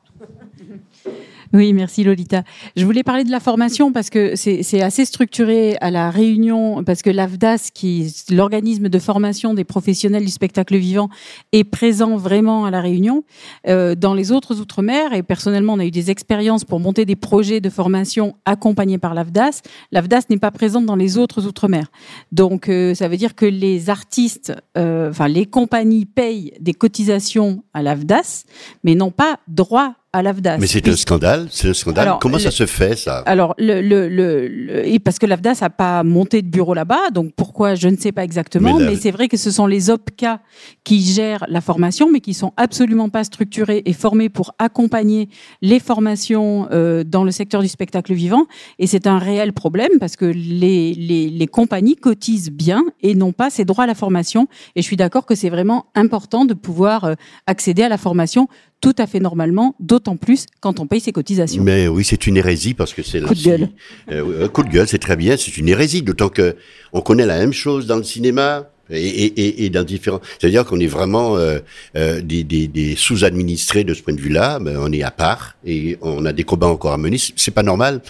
Oui, merci Lolita. Je voulais parler de la formation parce que c'est assez structuré à la réunion, parce que l'AFDAS, qui est l'organisme de formation des professionnels du spectacle vivant, est présent vraiment à la réunion. Euh, dans les autres Outre-mer, et personnellement, on a eu des expériences pour monter des projets de formation accompagnés par l'AFDAS. L'AFDAS n'est pas présente dans les autres Outre-mer. Donc, euh, ça veut dire que les artistes, euh, enfin, les compagnies payent des cotisations à l'AFDAS, mais n'ont pas droit à l'AFDAS. Mais c'est un scandale, c'est un scandale. Alors, Comment ça se fait, ça Alors, le, le, le, et parce que l'AFDAS n'a pas monté de bureau là-bas, donc pourquoi, je ne sais pas exactement, Mais c'est vrai que ce sont les OPCA qui gèrent la formation, mais qui sont absolument pas structurés et formés pour accompagner les formations euh, dans le secteur du spectacle vivant. Et c'est un réel problème parce que les, les, les compagnies cotisent bien et n'ont pas ces droits à la formation. Et je suis d'accord que c'est vraiment important de pouvoir euh, accéder à la formation tout à fait normalement, d'autant plus quand on paye ses cotisations. Mais oui, c'est une hérésie parce que c'est là Coup de gueule. Euh, un coup de gueule, c'est très bien. C'est une hérésie, d'autant que on connaît la même chose dans le cinéma. Et, et, et, dans différents, c'est-à-dire qu'on est vraiment euh, euh, des, des, des sous-administrés de ce point de vue-là. Mais on est à part et on a des combats encore à mener. C'est pas normal.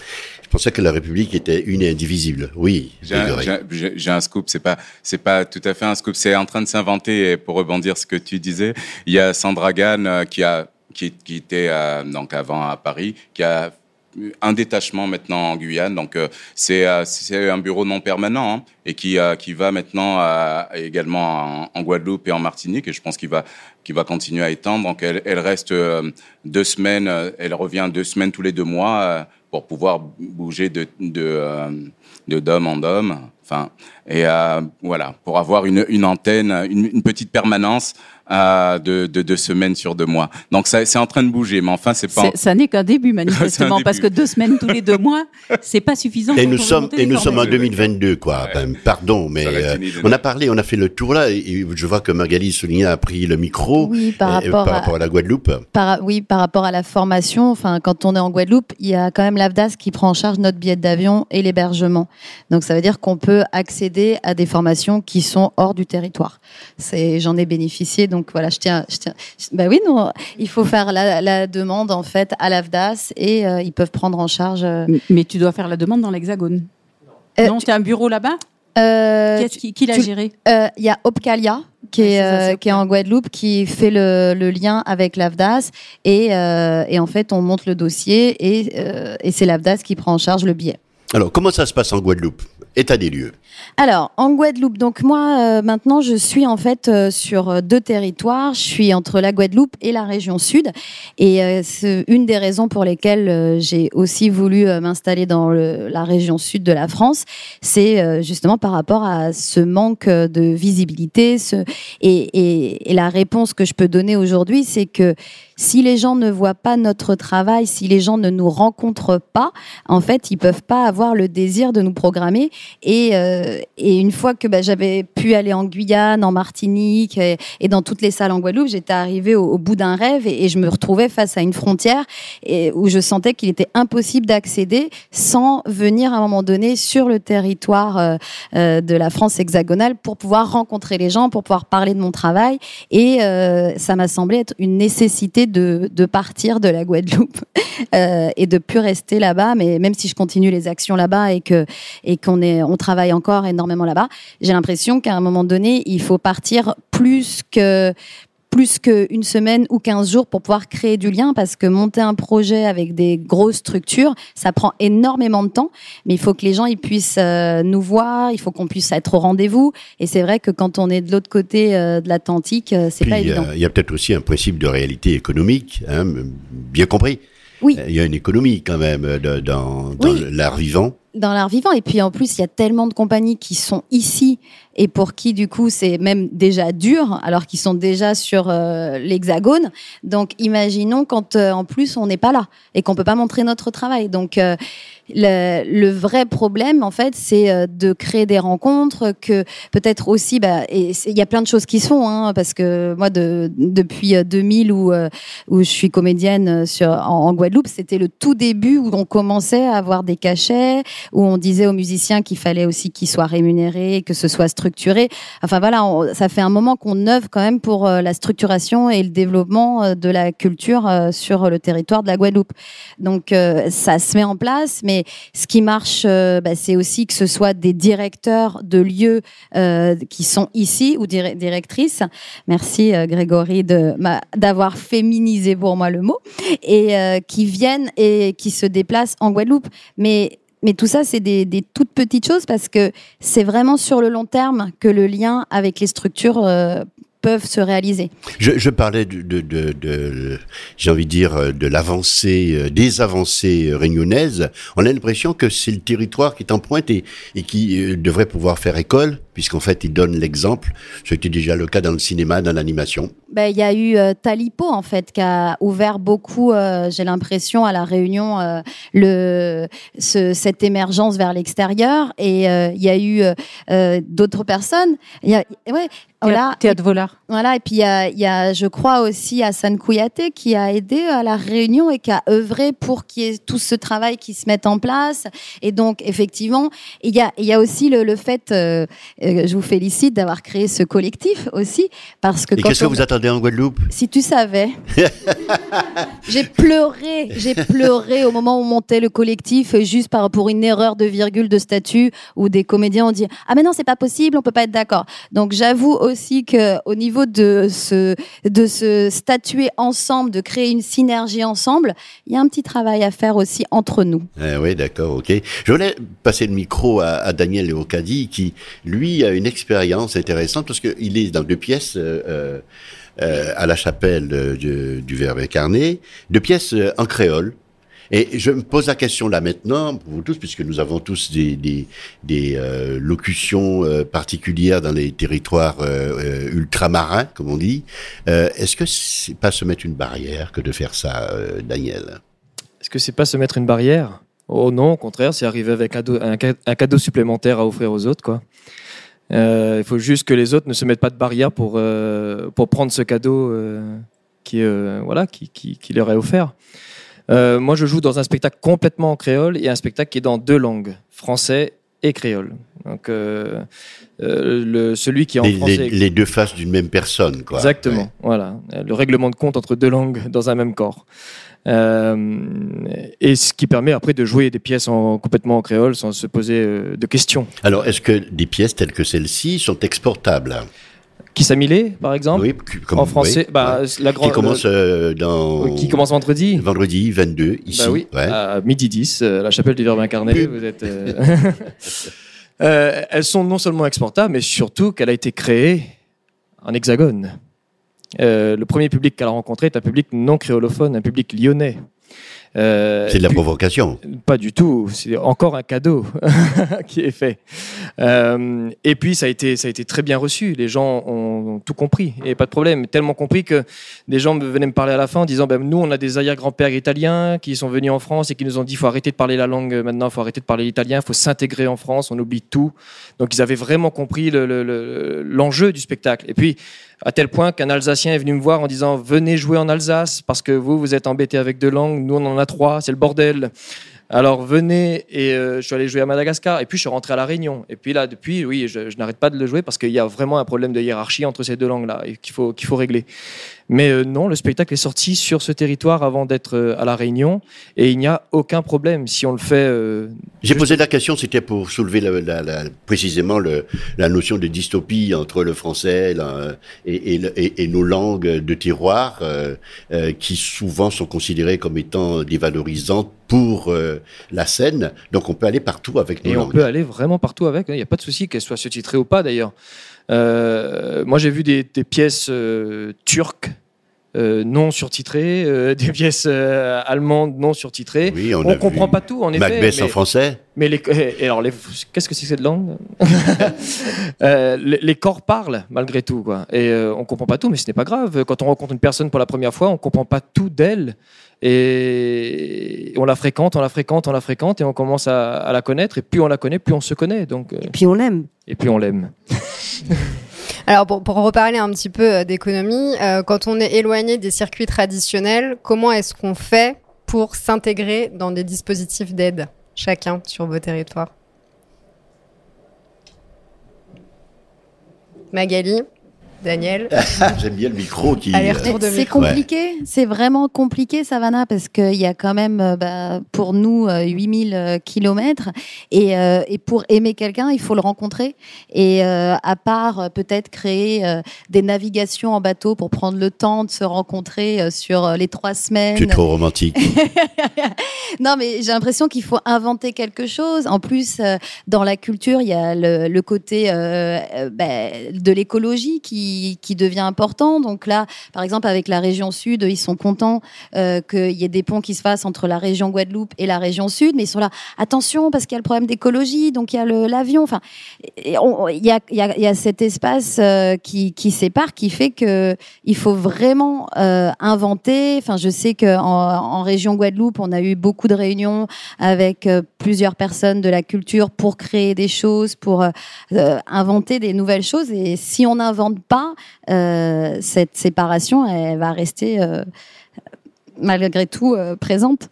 Je pensais que la République était une et indivisible. Oui. J'ai un, scoop, c'est pas c'est pas tout à fait un scoop, c'est en train de s'inventer. Et pour rebondir ce que tu disais, il y a Sandra Gann euh, qui a qui, qui était euh, donc avant à Paris, qui a un détachement maintenant en Guyane. Donc euh, c'est euh, un bureau non permanent hein, et qui euh, qui va maintenant également en, en Guadeloupe et en Martinique. Et je pense qu'il va va continuer à étendre. Donc elle, elle reste deux semaines, elle revient deux semaines tous les deux mois pour pouvoir bouger de de euh, d'homme en homme. Enfin, et euh, voilà, pour avoir une, une antenne, une petite permanence euh, de, de deux semaines sur deux mois. Donc ça, c'est en train de bouger, mais enfin, c'est pas. Ça n'est qu'un début, manifestement, début. parce que deux semaines tous les deux mois, c'est pas suffisant. Et nous sommes et nous sommes en formations. 2022 quoi. Ben, pardon, mais euh, on a parlé, on a fait le tour là. Et, je vois que Magali Souligna a pris le micro Oui, par euh, rapport par à- rapport à la Guadeloupe. Par, oui, par rapport à la formation, enfin, quand on est en Guadeloupe, il y a quand même l'AFDAS qui prend en charge notre billet d'avion et l'hébergement. Donc, ça veut dire qu'on peut accéder à des formations qui sont hors du territoire. C'est, j'en ai bénéficié, donc voilà, je tiens, je tiens. Bah oui, non, il faut faire la, la demande en fait à l'AFDAS et euh, ils peuvent prendre en charge. euh, Mais tu dois faire la demande dans l'Hexagone. Euh, non, tu as un bureau là-bas Euh, Qu'est-ce qui, qui l'a tu- géré euh, Il y a Opcalia qui est, euh, qui est en Guadeloupe, qui fait le, le lien avec l'AFDAS. Et, euh, et en fait, on monte le dossier et, euh, et c'est l'AFDAS qui prend en charge le billet. Alors, comment ça se passe en Guadeloupe? État des lieux. Alors, en Guadeloupe, donc moi, euh, maintenant, je suis en fait euh, sur euh, deux territoires. Je suis entre la Guadeloupe et la région sud. Et c'est une des raisons pour lesquelles j'ai aussi voulu m'installer dans la région sud de la France. C'est justement par rapport à ce manque de visibilité. Et la réponse que je peux donner aujourd'hui, c'est que si les gens ne voient pas notre travail, si les gens ne nous rencontrent pas, en fait, ils peuvent pas avoir le désir de nous programmer. Et, euh, une fois que bah, j'avais pu aller en Guyane, en Martinique et, dans toutes les salles en Guadeloupe, j'étais arrivée au, bout d'un rêve et, je me retrouvais face à une frontière où je sentais qu'il était impossible d'accéder sans venir à un moment donné sur le territoire euh, euh, de la France hexagonale pour pouvoir rencontrer les gens, pour pouvoir parler de mon travail. Et ça m'a semblé être une nécessité de, partir de la Guadeloupe euh, et de plus rester là-bas. Mais même si je continue les actions là-bas et que et qu'on est, on travaille encore énormément là-bas, j'ai l'impression qu'à un moment donné, il faut partir plus que plus qu'une semaine ou 15 jours pour pouvoir créer du lien parce que monter un projet avec des grosses structures, ça prend énormément de temps, mais il faut que les gens ils puissent euh, nous voir, il faut qu'on puisse être au rendez-vous et c'est vrai que quand on est de l'autre côté euh, de l'Atlantique, euh, c'est pas évident. il y a, peut-être aussi un principe de réalité économique, hein, bien compris. Oui. Il y a une économie quand même dans, dans Oui. l'art vivant. dans l'art vivant. Et puis en plus, il y a tellement de compagnies qui sont ici et pour qui du coup c'est même déjà dur, alors qu'ils sont déjà sur euh, l'hexagone. Donc imaginons quand euh, en plus on n'est pas là et qu'on peut pas montrer notre travail. Donc euh, le, le vrai problème en fait, c'est de créer des rencontres, que peut-être aussi, bah, il y a plein de choses qui se font, hein, parce que moi de, depuis euh, 2000 où où je suis comédienne sur en, en Guadeloupe, c'était le tout début où on commençait à avoir des cachets, où on disait aux musiciens qu'il fallait aussi qu'ils soient rémunérés, que ce soit structuré. Enfin voilà, ça fait un moment qu'on œuvre quand même pour euh, la structuration et le développement euh, de la culture euh, sur le territoire de la Guadeloupe. Donc ça se met en place, mais ce qui marche, bah, c'est aussi que ce soit des directeurs de lieux qui sont ici ou dir- directrices. Merci euh, Grégory d'avoir féminisé pour moi le mot et qui viennent et qui se déplacent en Guadeloupe. Mais mais tout ça, c'est des, toutes petites choses parce que c'est vraiment sur le long terme que le lien avec les structures euh, peuvent se réaliser. Je, parlais de, j'ai envie de dire, euh, de l'avancée, euh, des avancées euh, réunionnaises. On a l'impression que c'est le territoire qui est en pointe et, qui devrait pouvoir faire école, puisqu'en fait, il donne l'exemple. C'était déjà le cas dans le cinéma, dans l'animation. Ben, Il y a eu euh, Talipo, en fait, qui a ouvert beaucoup, euh, j'ai l'impression, à la Réunion, euh, le, ce, cette émergence vers l'extérieur. Et euh, il y a eu d'autres personnes. Il y a, ouais, voilà. Théâtre Volard. Voilà, et puis il y a, il y a, je crois aussi Hassan Kouyaté qui a aidé à la Réunion et qui a œuvré pour qu'il y ait tout ce travail qui se mette en place. Et donc, effectivement, il y a, il y a aussi le, le fait, je vous félicite d'avoir créé ce collectif aussi, parce que Et qu'est-ce que vous attendez en Guadeloupe? Si tu savais. j'ai pleuré, j'ai pleuré au moment où on montait le collectif euh, juste pour une erreur de virgule de statut où des comédiens ont dit ah mais non c'est pas possible, on peut pas être d'accord. Donc j'avoue aussi que au niveau de ce de se statuer ensemble, de créer une synergie ensemble, il y a un petit travail à faire aussi entre nous. Eh oui, d'accord, ok. Je voulais passer le micro à, Daniel Léocadi, qui, lui, a une expérience intéressante, parce qu'il est dans deux pièces euh, euh, à la chapelle euh, du, Verbe incarné, deux pièces euh, en créole. Et je me pose la question là maintenant, pour vous tous, puisque nous avons tous des, locutions particulières dans les territoires ultramarins, comme on dit. Est-ce que c'est pas se mettre une barrière que de faire ça, Daniel? Est-ce que c'est pas se mettre une barrière? Oh non, au contraire, c'est arriver avec un, un cadeau supplémentaire à offrir aux autres, quoi. Euh, Il faut juste que les autres ne se mettent pas de barrière pour, euh, pour prendre ce cadeau euh, qui, voilà, qui, qui, qui leur est offert. Moi, je joue dans un spectacle complètement en créole et un spectacle qui est dans deux langues, français et créole. Donc, euh, euh, le, celui qui est en les, français. les- les deux faces d'une même personne, quoi. Exactement, Ouais. voilà. Le règlement de compte entre deux langues dans un même corps. Euh, et ce qui permet après de jouer des pièces en, complètement en créole sans se poser euh, de questions. Alors, est-ce que des pièces telles que celle-ci sont exportables? Kissamilé, par exemple? Oui, comme, en français, oui, bah, la. Qui commence euh, dans. Qui commence vendredi. Vendredi 22 ici. Bah oui, ouais. à midi 10, euh, la chapelle du Verbe incarné. Vous êtes. elles sont non seulement exportables, mais surtout qu'elle a été créée en hexagone. Euh, le premier public qu'elle a rencontré est un public non créolophone, un public lyonnais. Euh, C'est de la provocation. Pas du tout. C'est encore un cadeau qui est fait. Euh, et puis ça a été ça a été très bien reçu. Les gens ont, ont tout compris et pas de problème. Tellement compris que des gens venaient me parler à la fin en disant ben, nous on a des arrière-grands-pères italiens qui sont venus en France et qui nous ont dit faut arrêter de parler la langue maintenant, faut arrêter de parler l'italien, faut s'intégrer en France, on oublie tout. Donc ils avaient vraiment compris le- le- le- l'enjeu du spectacle. Et puis à tel point qu'un Alsacien est venu me voir en disant venez jouer en Alsace parce que vous vous êtes embêté avec deux langues, nous on en a trois, c'est le bordel. Alors venez et euh, je suis allé jouer à Madagascar et puis je suis rentré à la Réunion et puis là depuis oui je, n'arrête pas de le jouer parce qu'il y a vraiment un problème de hiérarchie entre ces deux langues là et qu'il faut qu'il faut régler. Mais euh, non le spectacle est sorti sur ce territoire avant d'être euh, à la Réunion et il n'y a aucun problème si on le fait. euh, J'ai posé la question, c'était pour soulever la, la- la- précisément le, la notion de dystopie entre le français et, nos langues de euh, qui souvent sont considérées comme étant dévalorisantes pour euh, la scène. Donc on peut aller partout avec nos Et on langues. peut aller vraiment partout avec. hein. Il n'y a pas de souci qu'elle soit sous-titrée ou pas d'ailleurs. Euh, moi j'ai vu des, des pièces euh, turques. euh, non surtitrées, euh, des pièces euh, allemandes non surtitrées. Oui, on a comprend pas tout, en effet. Macbeth en français Mais les, et alors, les- qu'est-ce que c'est que cette langue les, les corps parlent malgré tout, quoi. Et on comprend pas tout, mais ce n'est pas grave. Quand on rencontre une personne pour la première fois, on comprend pas tout d'elle, et on la fréquente, on la fréquente, on la fréquente, et on commence à, à la connaître. Et plus on la connaît, plus on se connaît. Donc. Et puis on l'aime. Et puis on l'aime. Alors pour, pour reparler un petit peu euh, d'économie, euh, quand on est éloigné des circuits traditionnels, comment est-ce qu'on fait pour s'intégrer dans des dispositifs d'aide, chacun sur vos territoires? Magali, Daniel. J'aime bien le micro qui. De C'est compliqué, c'est vraiment compliqué, Savannah, parce qu'il y a quand même, euh, bah, pour nous, euh, 8000 euh, kilomètres. Et, euh, et pour aimer quelqu'un, il faut le rencontrer. Et euh, à part euh, peut-être créer euh, des navigations en bateau pour prendre le temps de se rencontrer euh, sur euh, les trois semaines. Tu es trop romantique. non, mais j'ai l'impression qu'il faut inventer quelque chose. En plus, euh, dans la culture, il y a le, le côté euh, euh, ben, de l'écologie qui, qui devient important. Donc là, par exemple, avec la région sud, ils sont contents euh, qu'il y ait des ponts qui se fassent entre la région Guadeloupe et la région sud, mais ils sont là, attention, parce qu'il y a le problème d'écologie, donc il y a l'avion. Enfin, il y a, y, a, y a cet espace euh, qui, qui sépare, qui fait que il faut vraiment euh, inventer. Enfin, je sais que en, région Guadeloupe, on a eu beaucoup de réunions avec plusieurs personnes de la culture pour créer des choses, pour inventer des nouvelles choses. Et si on n'invente pas, euh, cette séparation, elle va rester euh, malgré tout euh, présente.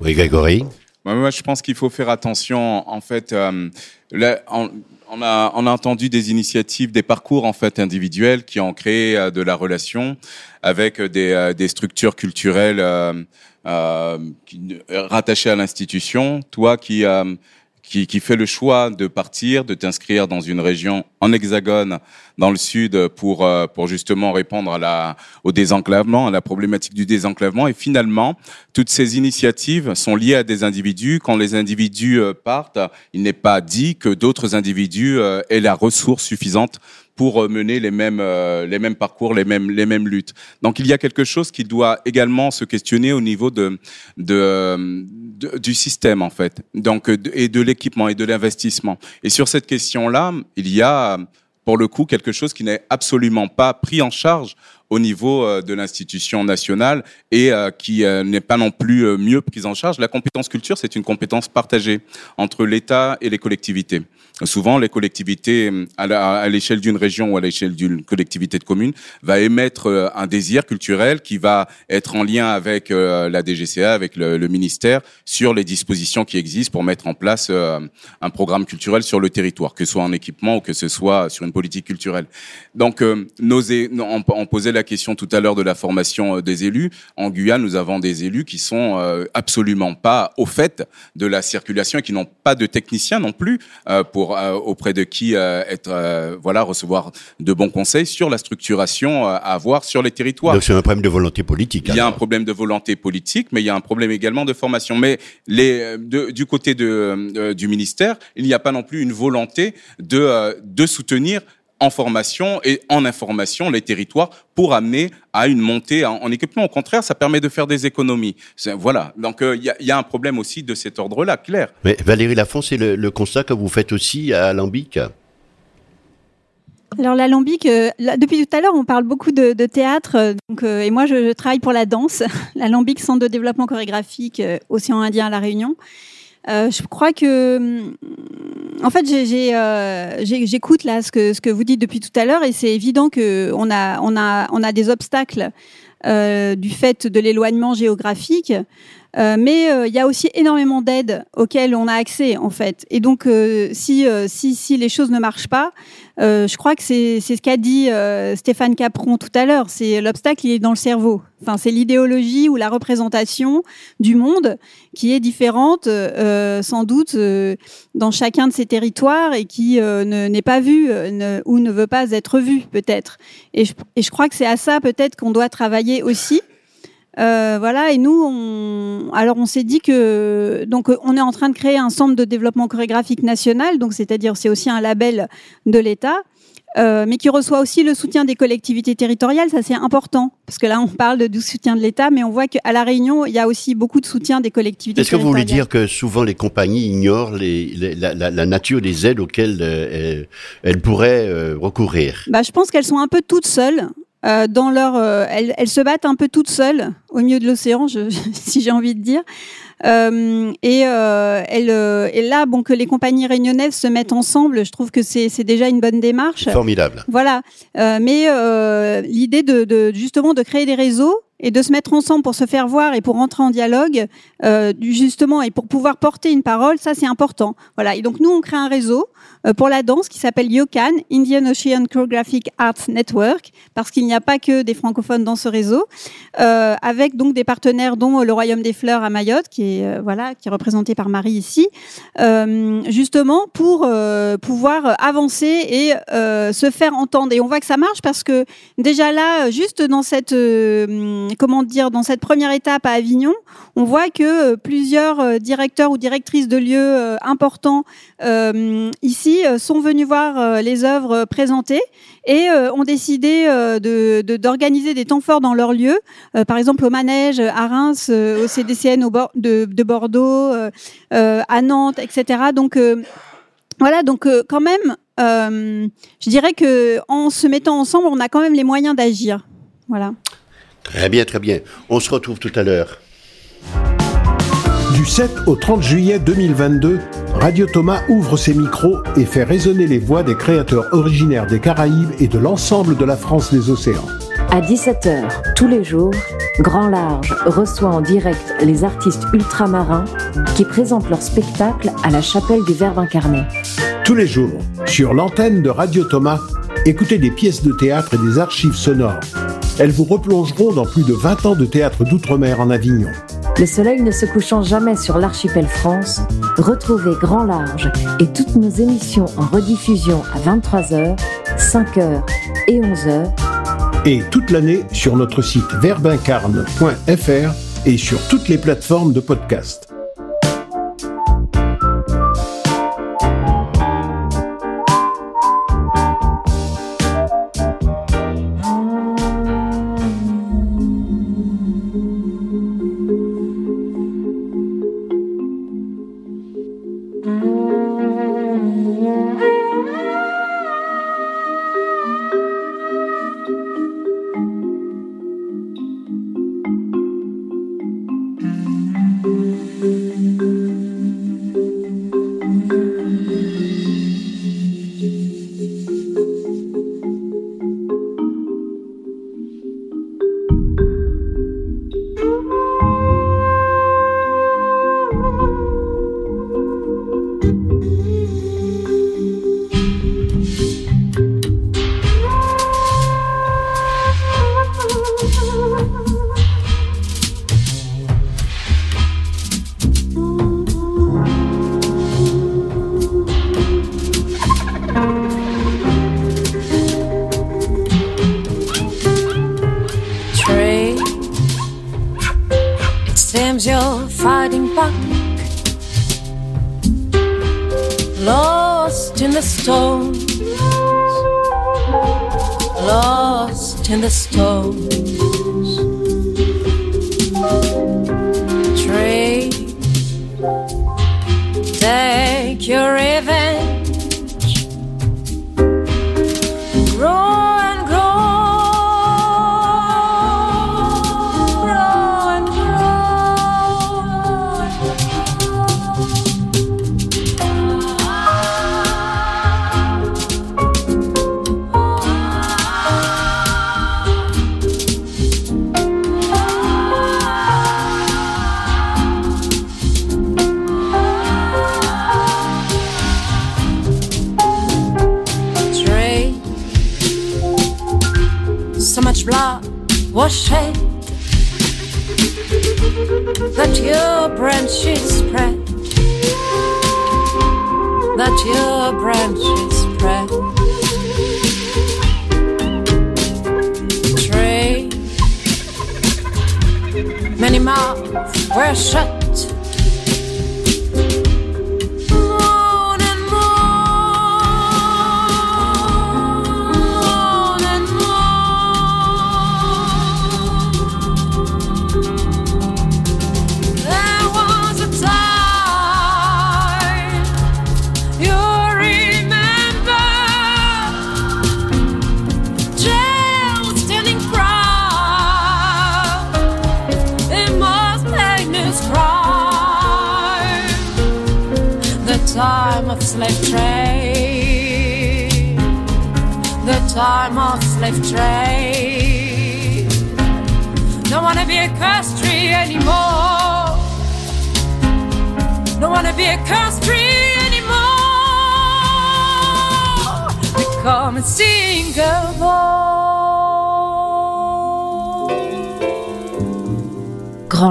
Oui, Grégory. Ouais, moi, je pense qu'il faut faire attention. En fait, euh, là, on, on a, on a entendu des initiatives, des parcours en fait individuels qui ont créé euh, de la relation avec des, euh, des structures culturelles euh, euh, qui, rattachées à l'institution. Toi qui euh, qui, qui fait le choix de partir, de t'inscrire dans une région en hexagone, dans le sud, pour, euh, pour justement répondre à la, au désenclavement, à la problématique du désenclavement. Et finalement, toutes ces initiatives sont liées à des individus. Quand les individus euh, partent, il n'est pas dit que d'autres individus euh, aient la ressource suffisante pour euh, mener les mêmes euh, les mêmes parcours, les mêmes les mêmes luttes. Donc il y a quelque chose qui doit également se questionner au niveau de, de, euh, du système en fait. Donc et de l'équipement et de l'investissement. Et sur cette question-là, il y a pour le coup quelque chose qui n'est absolument pas pris en charge au niveau de l'institution nationale et qui n'est pas non plus mieux prise en charge. La compétence culture, c'est une compétence partagée entre l'État et les collectivités. Souvent, les collectivités, à l'échelle d'une région ou à l'échelle d'une collectivité de commune, va émettre euh, un désir culturel qui va être en lien avec euh, la DGCA, avec le, ministère, sur les dispositions qui existent pour mettre en place euh, un programme culturel sur le territoire, que ce soit en équipement ou que ce soit sur une politique culturelle. Donc, on, posait la question tout à l'heure de la formation des élus. En Guyane, nous avons des élus qui sont absolument pas au fait de la circulation et qui n'ont pas de techniciens non plus euh, pour euh, auprès de qui euh, être euh, voilà recevoir de bons conseils sur la structuration à avoir sur les territoires. Donc c'est un problème de volonté politique. Il y a un problème de volonté politique, mais il y a un problème également de formation. Mais les, de- du côté de, du ministère, il n'y a pas non plus une volonté de, euh, de soutenir en formation et en information les territoires pour amener à une montée en, en équipement. Au contraire, ça permet de faire des économies. Voilà. Donc euh, il y, a, il y a un problème aussi de cet ordre-là, clair. Mais Valérie Lafont, c'est le, le constat que vous faites aussi à Alambic Alors l'alambic, euh, là, depuis tout à l'heure, on parle beaucoup de, de théâtre, euh, donc, euh, et moi je, je travaille pour la danse. L'alambic, centre de développement chorégraphique, euh, Océan Indien à la Réunion. Euh, je crois que, hum, en fait, euh, j'écoute là ce que ce que vous dites depuis tout à l'heure, et c'est évident que on a des obstacles euh, du fait de l'éloignement géographique. Euh, mais euh, il y a aussi énormément d'aides auxquelles on a accès en fait. Et donc euh, si, euh, si si les choses ne marchent pas, je crois que c'est ce qu'a dit Stéphane Capron tout à l'heure. C'est l'obstacle, il est dans le cerveau. Enfin, c'est l'idéologie ou la représentation du monde qui est différente, euh, sans doute, euh, dans chacun de ces territoires et qui euh, ne- n'est pas vue ne- ou ne veut pas être vue, peut-être. Et et je crois que c'est à ça, peut-être, qu'on doit travailler aussi. Euh, voilà, et nous, on, alors on s'est dit que donc euh, on est en train de créer un centre de développement chorégraphique national, donc c'est-à-dire c'est aussi un label de l'État, euh, mais qui reçoit aussi le soutien des collectivités territoriales. Ça c'est important parce que là on parle de, du soutien de l'État, mais on voit qu'à la Réunion il y a aussi beaucoup de soutien des collectivités. Est-ce que vous voulez dire que souvent les compagnies ignorent les, les- la, la- la nature des aides auxquelles euh, elles, elles pourraient euh, recourir? Bah, je pense qu'elles sont un peu toutes seules. Euh, dans leur, euh, elles, elles se battent un peu toutes seules au milieu de l'océan, si j'ai envie de dire. Euh, et, euh, elles, euh, et là, bon, que les compagnies réunionnaises se mettent ensemble, je trouve que c'est c'est déjà une bonne démarche. Formidable. Voilà. Euh, mais euh, l'idée de, de justement de créer des réseaux et de se mettre ensemble pour se faire voir et pour entrer en dialogue, euh, justement, et pour pouvoir porter une parole, ça c'est important. Voilà. Et donc nous, on crée un réseau euh, pour la danse qui s'appelle YOCAN, Indian Ocean Choreographic Arts Network, parce qu'il n'y a pas que des francophones dans ce réseau, euh, avec donc des partenaires dont le Royaume des Fleurs à Mayotte, qui est voilà, qui est représenté par Marie ici, justement pour pouvoir avancer et se faire entendre. Et on voit que ça marche parce que déjà là, juste dans cette comment dire, dans cette première étape à Avignon, on voit que euh, plusieurs euh, directeurs ou directrices de lieux euh, importants euh, ici euh, sont venus voir euh, les œuvres euh, présentées et euh, ont décidé euh, d'organiser des temps forts dans leur lieu, Euh, par exemple au Manège, à Reims, euh, au CDCN au de, de Bordeaux, euh, euh, à Nantes, etc. Donc euh, voilà, donc euh, quand même, euh, je dirais que en se mettant ensemble, on a quand même les moyens d'agir. Voilà. Très bien, très bien. On se retrouve tout à l'heure. Du 7 au 30 juillet 2022, Radio Thomas ouvre ses micros et fait résonner les voix des créateurs originaires des Caraïbes et de l'ensemble de la France des océans. À 17h, tous les jours, Grand Large reçoit en direct les artistes ultramarins qui présentent leur spectacle à la chapelle du Verbe incarné. Tous les jours, sur l'antenne de Radio Thomas, écoutez des pièces de théâtre et des archives sonores. Elles vous replongeront dans plus de 20 ans de théâtre d'outre-mer en Avignon. Le soleil ne se couchant jamais sur l'archipel France, retrouvez Grand Large et toutes nos émissions en rediffusion à 23h, 5h et 11h Et toute l'année sur notre site verbincarne.fr et sur toutes les plateformes de podcast.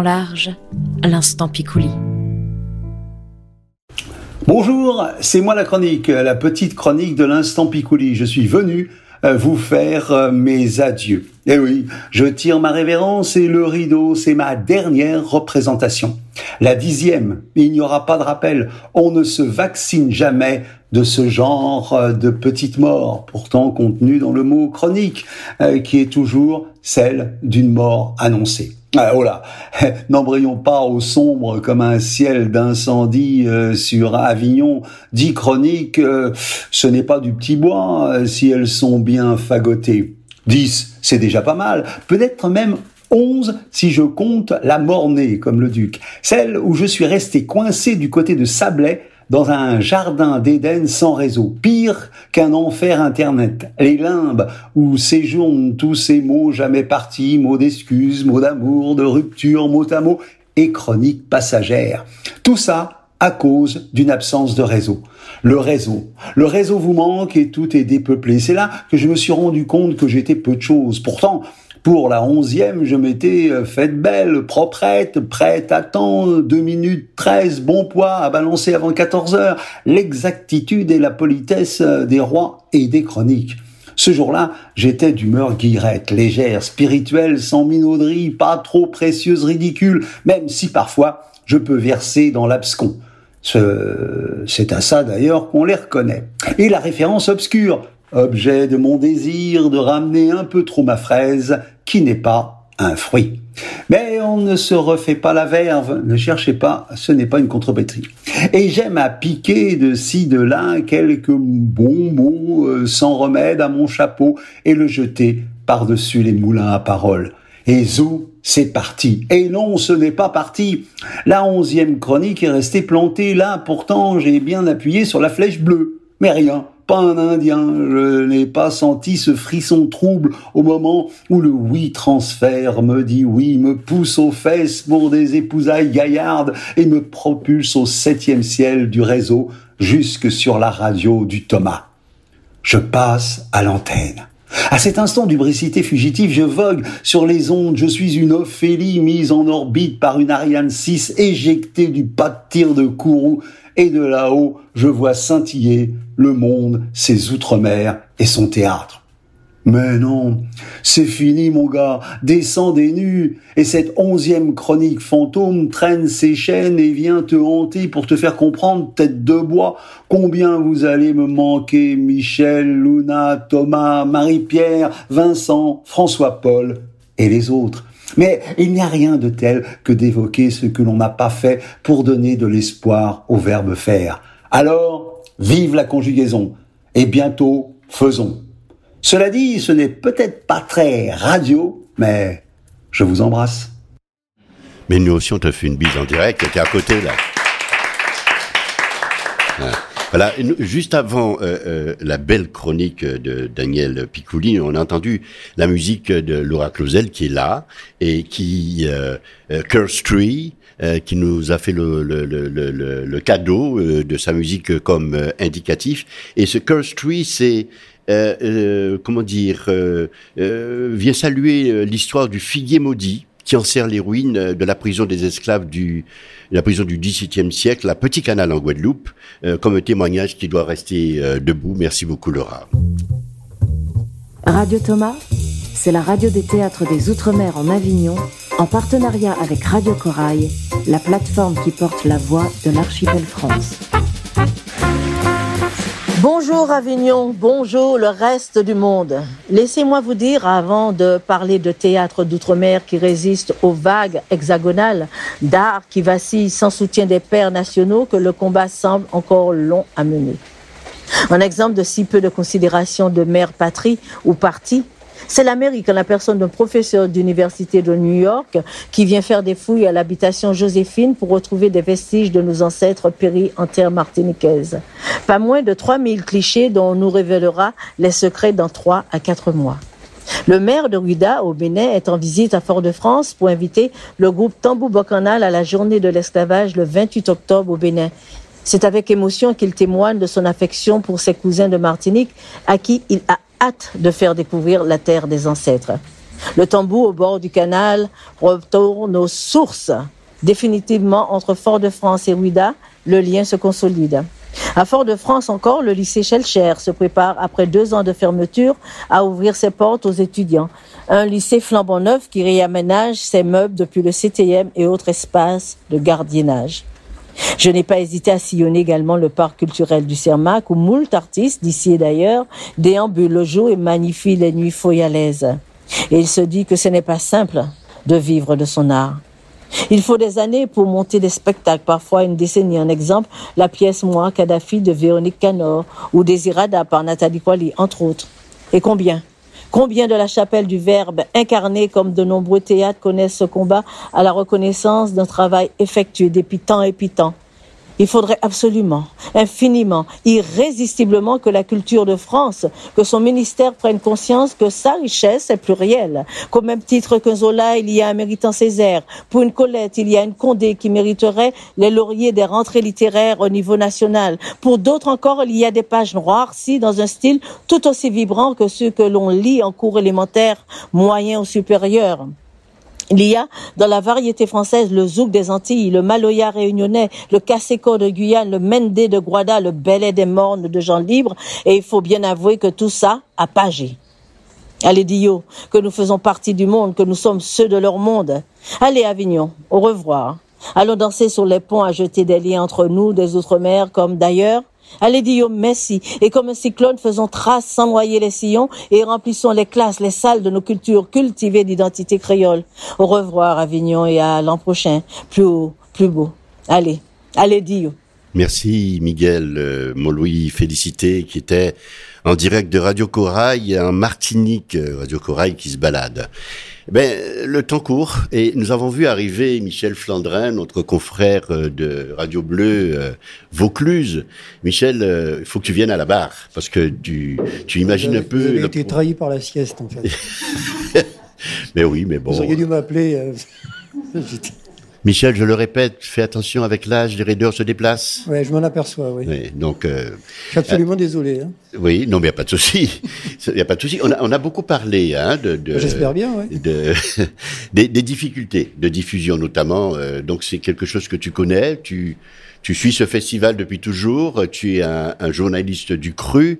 Large, l'instant Picouli. Bonjour, c'est moi la chronique, la petite chronique de l'instant Picouli. Je suis venu euh, vous faire euh, mes adieux. Eh oui, je tire ma révérence et le rideau, c'est ma dernière représentation. La dixième, il n'y aura pas de rappel. On ne se vaccine jamais de ce genre euh, de petite mort, pourtant contenue dans le mot chronique, qui est toujours celle d'une mort annoncée. Ah, oh n'embrayons pas au sombre comme un ciel d'incendie euh, sur Avignon. Dix chroniques, euh, ce n'est pas du petit bois euh, si elles sont bien fagotées. Dix, c'est déjà pas mal. Peut-être même onze si je compte la mornée, comme le duc. Celle où je suis resté coincé du côté de Sablé dans un jardin d'Éden sans réseau, pire qu'un enfer internet. Les limbes où séjournent tous ces mots jamais partis, mots d'excuses, mots d'amour, de rupture, mots à mots et chroniques passagères. Tout ça à cause d'une absence de réseau. Le réseau. Le réseau vous manque et tout est dépeuplé. C'est là que je me suis rendu compte que j'étais peu de choses. Pourtant, pour la onzième, je m'étais euh, faite belle, proprette, prête à temps, 2 minutes 13, bon poids à balancer avant 14 heures, l'exactitude et la politesse euh, des rois et des chroniques. Ce jour-là, j'étais d'humeur guillerette, légère, spirituelle, sans minauderie, pas trop précieuse, ridicule, même si parfois je peux verser dans l'abscon. Ce- C'est à ça d'ailleurs qu'on les reconnaît. Et la référence obscure, objet de mon désir de ramener un peu trop ma fraise, qui n'est pas un fruit. Mais on ne se refait pas la verve, ne cherchez pas, ce n'est pas une contrepétrie. Et j'aime à piquer de ci, de là quelques bons mots euh, sans remède à mon chapeau et le jeter par-dessus les moulins à paroles. Et zou, c'est parti. Et non, ce n'est pas parti. La onzième chronique est restée plantée là, pourtant j'ai bien appuyé sur la flèche bleue. Mais rien, pas un Indien. Je n'ai pas senti ce frisson trouble au moment où le oui transfert me dit oui, me pousse aux fesses pour des épousailles gaillardes et me propulse au septième ciel du réseau jusque sur la radio du Thomas. Je passe à l'antenne. À cet instant d'ubricité fugitive, je vogue sur les ondes. Je suis une Ophélie mise en orbite par une Ariane 6 éjectée du pas de tir de Kourou. Et de là-haut, je vois scintiller le monde, ses outre-mer et son théâtre. Mais non, C'est fini, mon gars. Descendez nu. Et cette onzième chronique fantôme traîne ses chaînes et vient te hanter pour te faire comprendre, tête de bois, combien vous allez me manquer, Michel, Luna, Thomas, Marie-Pierre, Vincent, François-Paul et les autres. Mais il n'y a rien de tel que d'évoquer ce que l'on n'a pas fait pour donner de l'espoir au verbe faire. Alors, vive la conjugaison. Et bientôt, faisons. Cela dit, ce n'est peut-être pas très radio, mais je vous embrasse. Mais nous aussi, on te fait une bise en direct. T'es à côté, là. Voilà, juste avant euh, euh, la belle chronique de Daniel Picouli, on a entendu la musique de Laura Clausel qui est là et qui euh, euh, Curse Tree, euh, qui nous a fait le, le, le, le, le- cadeau euh, de sa musique comme indicatif. Et ce Curse Tree, c'est euh, euh, comment dire, euh, vient saluer l'histoire du figuier maudit qui enserre les ruines euh, de la prison des esclaves du la prison du XVIIe siècle, la Petit Canal en Guadeloupe, euh, comme un témoignage qui doit rester euh, debout. Merci beaucoup, Laura. Radio Thomas, c'est la radio des théâtres des Outre-mer en Avignon, en partenariat avec Radio Corail, la plateforme qui porte la voix de l'archipel France. Bonjour Avignon, bonjour le reste du monde. Laissez-moi vous dire, avant de parler de théâtre d'outre-mer qui résiste aux vagues hexagonales, d'art qui vacille sans soutien des pères nationaux, que le combat semble encore long à mener. Un exemple de si peu de considération de mère patrie ou parti, c'est l'Amérique la personne d'un professeur d'université de New York qui vient faire des fouilles à l'habitation Joséphine pour retrouver des vestiges de nos ancêtres péris en terre martiniquaise. Pas moins de 3000 clichés dont on nous révélera les secrets dans 3 à 4 mois. Le maire de Ruida, au Bénin, est en visite à Fort-de-France pour inviter le groupe Tambou Bocanal à la journée de l'esclavage le 28 octobre au Bénin. C'est avec émotion qu'il témoigne de son affection pour ses cousins de Martinique, à qui il a hâte de faire découvrir la terre des ancêtres. Le tambour au bord du canal retourne aux sources. Définitivement, entre Fort-de-France et Ouida, le lien se consolide. À Fort-de-France encore, le lycée Schellcher se prépare, après deux ans de fermeture, à ouvrir ses portes aux étudiants. Un lycée flambant neuf qui réaménage ses meubles depuis le CTM et autres espaces de gardiennage. Je n'ai pas hésité à sillonner également le parc culturel du Cermac où moult artistes d'ici et d'ailleurs déambulent le jour et magnifient les nuits foyalaises. Et il se dit que ce n'est pas simple de vivre de son art. Il faut des années pour monter des spectacles, parfois une décennie. Un exemple, la pièce Moi, Kadhafi de Véronique Canor ou Désirada par Nathalie Kwali, entre autres. Et combien? Combien de la chapelle du Verbe, incarnée comme de nombreux théâtres, connaissent ce combat à la reconnaissance d'un travail effectué depuis tant et puis tant il faudrait absolument, infiniment, irrésistiblement que la culture de France, que son ministère prenne conscience que sa richesse est plurielle. Qu'au même titre qu'un Zola, il y a un méritant Césaire. Pour une Colette, il y a une Condé qui mériterait les lauriers des rentrées littéraires au niveau national. Pour d'autres encore, il y a des pages noircies dans un style tout aussi vibrant que ceux que l'on lit en cours élémentaire, moyen ou supérieur. Il y a dans la variété française le zouk des Antilles, le maloya réunionnais, le caseco de Guyane, le mendé de Guada, le belay des mornes de Jean Libre, et il faut bien avouer que tout ça a pagé. Allez Dio, que nous faisons partie du monde, que nous sommes ceux de leur monde. Allez Avignon, au revoir. Allons danser sur les ponts à jeter des liens entre nous, des outre-mer, comme d'ailleurs. Allez Dio, merci. Et comme un cyclone, faisons trace sans noyer les sillons et remplissons les classes, les salles de nos cultures cultivées d'identité créole. Au revoir Avignon et à l'an prochain. Plus haut, plus beau. Allez, allez Dio. Merci Miguel euh, Moloui, félicité, qui était en direct de Radio Corail, en Martinique, euh, Radio Corail qui se balade. Ben, le temps court et nous avons vu arriver Michel Flandrin, notre confrère euh, de Radio Bleu euh, Vaucluse. Michel, euh, il faut que tu viennes à la barre parce que tu, tu imagines un Vous peu. avez le- été trahi par la sieste, en fait. mais oui, mais bon. Vous auriez dû m'appeler. euh, Michel, je le répète, fais attention avec l'âge, les raideurs se déplacent. Ouais, je m'en aperçois, oui. Oui, donc. euh, Je suis absolument désolé. hein. Oui, non, mais il n'y a pas de souci. Il n'y a pas de souci. On a, on a beaucoup parlé hein, de, de- J'espère bien, ouais. de- des, des difficultés de diffusion notamment. euh, donc c'est quelque chose que tu connais. Tu, tu suis ce festival depuis toujours. Tu es un, un journaliste du cru.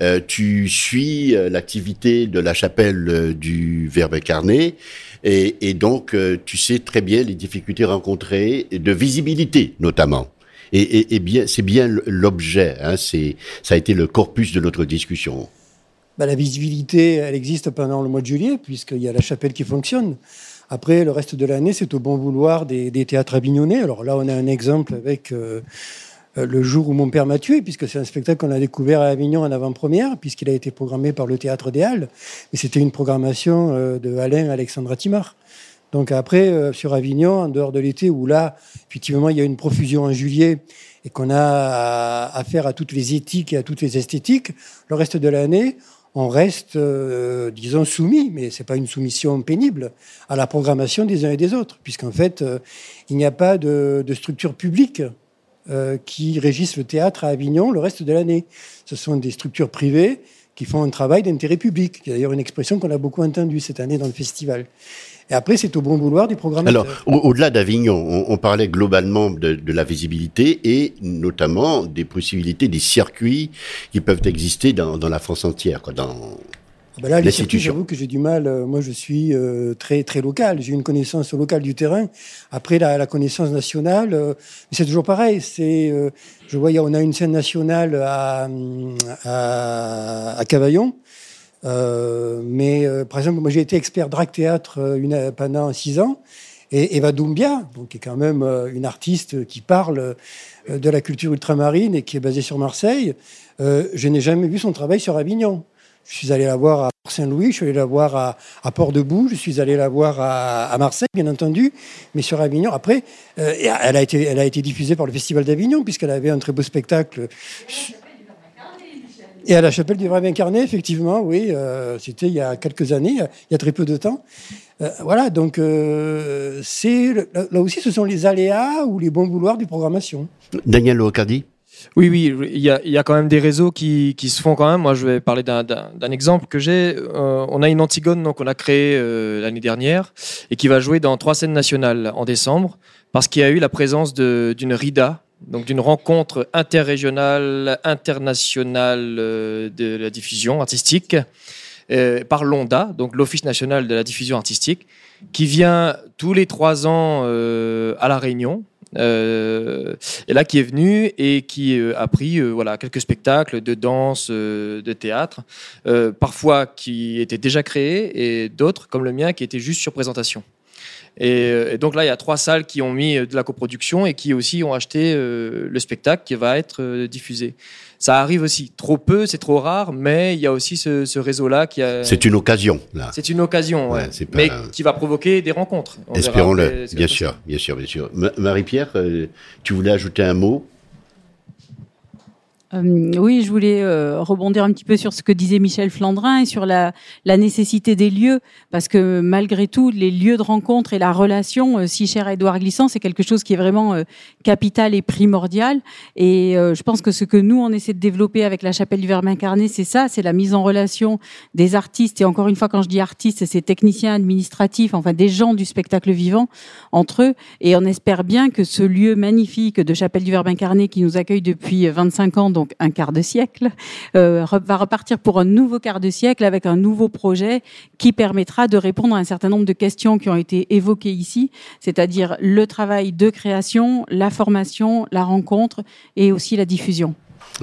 euh, tu suis euh, l'activité de la chapelle euh, du Verbe incarné. Et, donc, euh, tu sais très bien les difficultés rencontrées, de visibilité notamment. Et, bien, c'est bien l'objet. Hein, ça a été le corpus de notre discussion. Bah, la visibilité, elle existe pendant le mois de juillet, puisqu'il y a la chapelle qui fonctionne. Après, le reste de l'année, c'est au bon vouloir des, théâtres avignonnais. Alors là, on a un exemple avec euh, Le jour où mon père m'a tué, puisque c'est un spectacle qu'on a découvert à Avignon en avant-première, puisqu'il a été programmé par le Théâtre des Halles. Mais c'était une programmation euh, de Alain Alexandra Timar. Donc après, euh, sur Avignon, en dehors de l'été, où là, effectivement, il y a une profusion en juillet et qu'on a affaire à toutes les éthiques et à toutes les esthétiques, le reste de l'année, on reste, euh, disons, soumis, mais c'est pas une soumission pénible, à la programmation des uns et des autres, puisqu'en fait, euh, il n'y a pas de structure publique euh, qui régissent le théâtre à Avignon le reste de l'année. Ce sont des structures privées qui font un travail d'intérêt public. A d'ailleurs une expression qu'on a beaucoup entendue cette année dans le festival. Et après, c'est au bon vouloir des programmateurs. Alors, au- au-delà d'Avignon, on, parlait globalement de, la visibilité et notamment des possibilités, des circuits qui peuvent exister dans, la France entière, ben là, les circuits, j'avoue que j'ai du mal. euh, moi, je suis euh, très très local. J'ai une connaissance locale du terrain. Après, la, la connaissance nationale, euh, c'est toujours pareil. C'est, euh, je vois, il y a- on a une scène nationale à hum, à, à Cavaillon. Mais par exemple, moi, j'ai été expert drag théâtre une, pendant six ans. Et Eva Doumbia, donc, qui est quand même une artiste qui parle de la culture ultramarine et qui est basée sur Marseille, je n'ai jamais vu son travail sur Avignon. Je suis allé la voir à Port-Saint-Louis, je suis allé la voir à, Port-de-Bouc, je suis allé la voir à, Marseille, bien entendu, mais sur Avignon. Après, euh, elle, a été, diffusée par le Festival d'Avignon, puisqu'elle avait un très beau spectacle. Et à la chapelle du Vrai Incarné, effectivement, oui, euh, c'était il y a quelques années, il y a très peu de temps. Euh, voilà, donc là, aussi, ce sont les aléas ou les bons vouloirs du programmation. Daniel Locardi Oui, oui, il y a, quand même des réseaux qui, se font quand même. Moi, je vais parler d'un- exemple que j'ai. Euh, on a une Antigone donc, qu'on a créée euh, l'année dernière et qui va jouer dans trois scènes nationales en décembre parce qu'il y a eu la présence d'une RIDA, donc d'une rencontre interrégionale, internationale euh, de la diffusion artistique par l'ONDA, donc l'Office national de la diffusion artistique, qui vient tous les trois ans à La Réunion. Euh, et là, qui est venu et qui euh, a pris euh, voilà, quelques spectacles de danse, euh, de théâtre, parfois qui étaient déjà créés et d'autres, comme le mien, qui étaient juste sur présentation. Et, euh, et donc là, il y a trois salles qui ont mis euh, de la coproduction et qui aussi ont acheté euh, le spectacle qui va être euh, diffusé. Ça arrive aussi. Trop peu, c'est trop rare, mais il y a aussi ce, ce réseau-là qui a. C'est une occasion, là. C'est une occasion, ouais. pas- mais qui va provoquer des rencontres. Espérons-le, bien sûr, bien sûr, bien sûr. Ma- Marie-Pierre, tu voulais ajouter un mot? Euh, oui, je voulais euh, rebondir un petit peu sur ce que disait Michel Flandrin et sur la, nécessité des lieux, parce que malgré tout, les lieux de rencontre et la relation, euh, si cher à Édouard Glissant, c'est quelque chose qui est vraiment capital et primordial. Et je pense que ce que nous, on essaie de développer avec la Chapelle du Verbe incarné, c'est ça, c'est la mise en relation des artistes. Et encore une fois, quand je dis artistes, c'est techniciens administratifs, enfin des gens du spectacle vivant entre eux. Et on espère bien que ce lieu magnifique de Chapelle du Verbe incarné qui nous accueille depuis 25 ans, donc un quart de siècle, euh, va repartir pour un nouveau quart de siècle avec un nouveau projet qui permettra de répondre à un certain nombre de questions qui ont été évoquées ici, c'est-à-dire le travail de création, la formation, la rencontre et aussi la diffusion.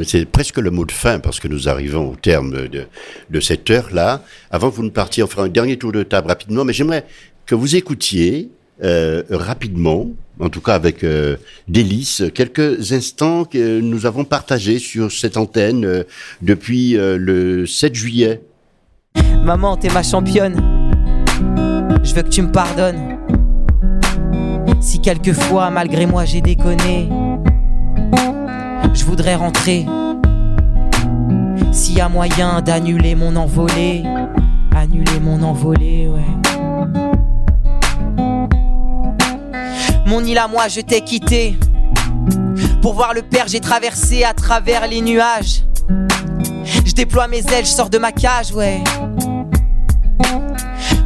C'est presque le mot de fin parce que nous arrivons au terme de, de cette heure-là. Avant que vous ne partiez, on fera un dernier tour de table rapidement, mais j'aimerais que vous écoutiez euh, rapidement, en tout cas avec euh, délice, quelques instants que nous avons partagés sur cette antenne euh, depuis euh, le 7 juillet. Maman, t'es ma championne. Je veux que tu me pardonnes. Si quelquefois, malgré moi, j'ai déconné, je voudrais rentrer. S'il y a moyen d'annuler mon envolée, annuler mon envolée, ouais. Mon île à moi, je t'ai quitté. Pour voir le père, j'ai traversé à travers les nuages. Je déploie mes ailes, je sors de ma cage, ouais.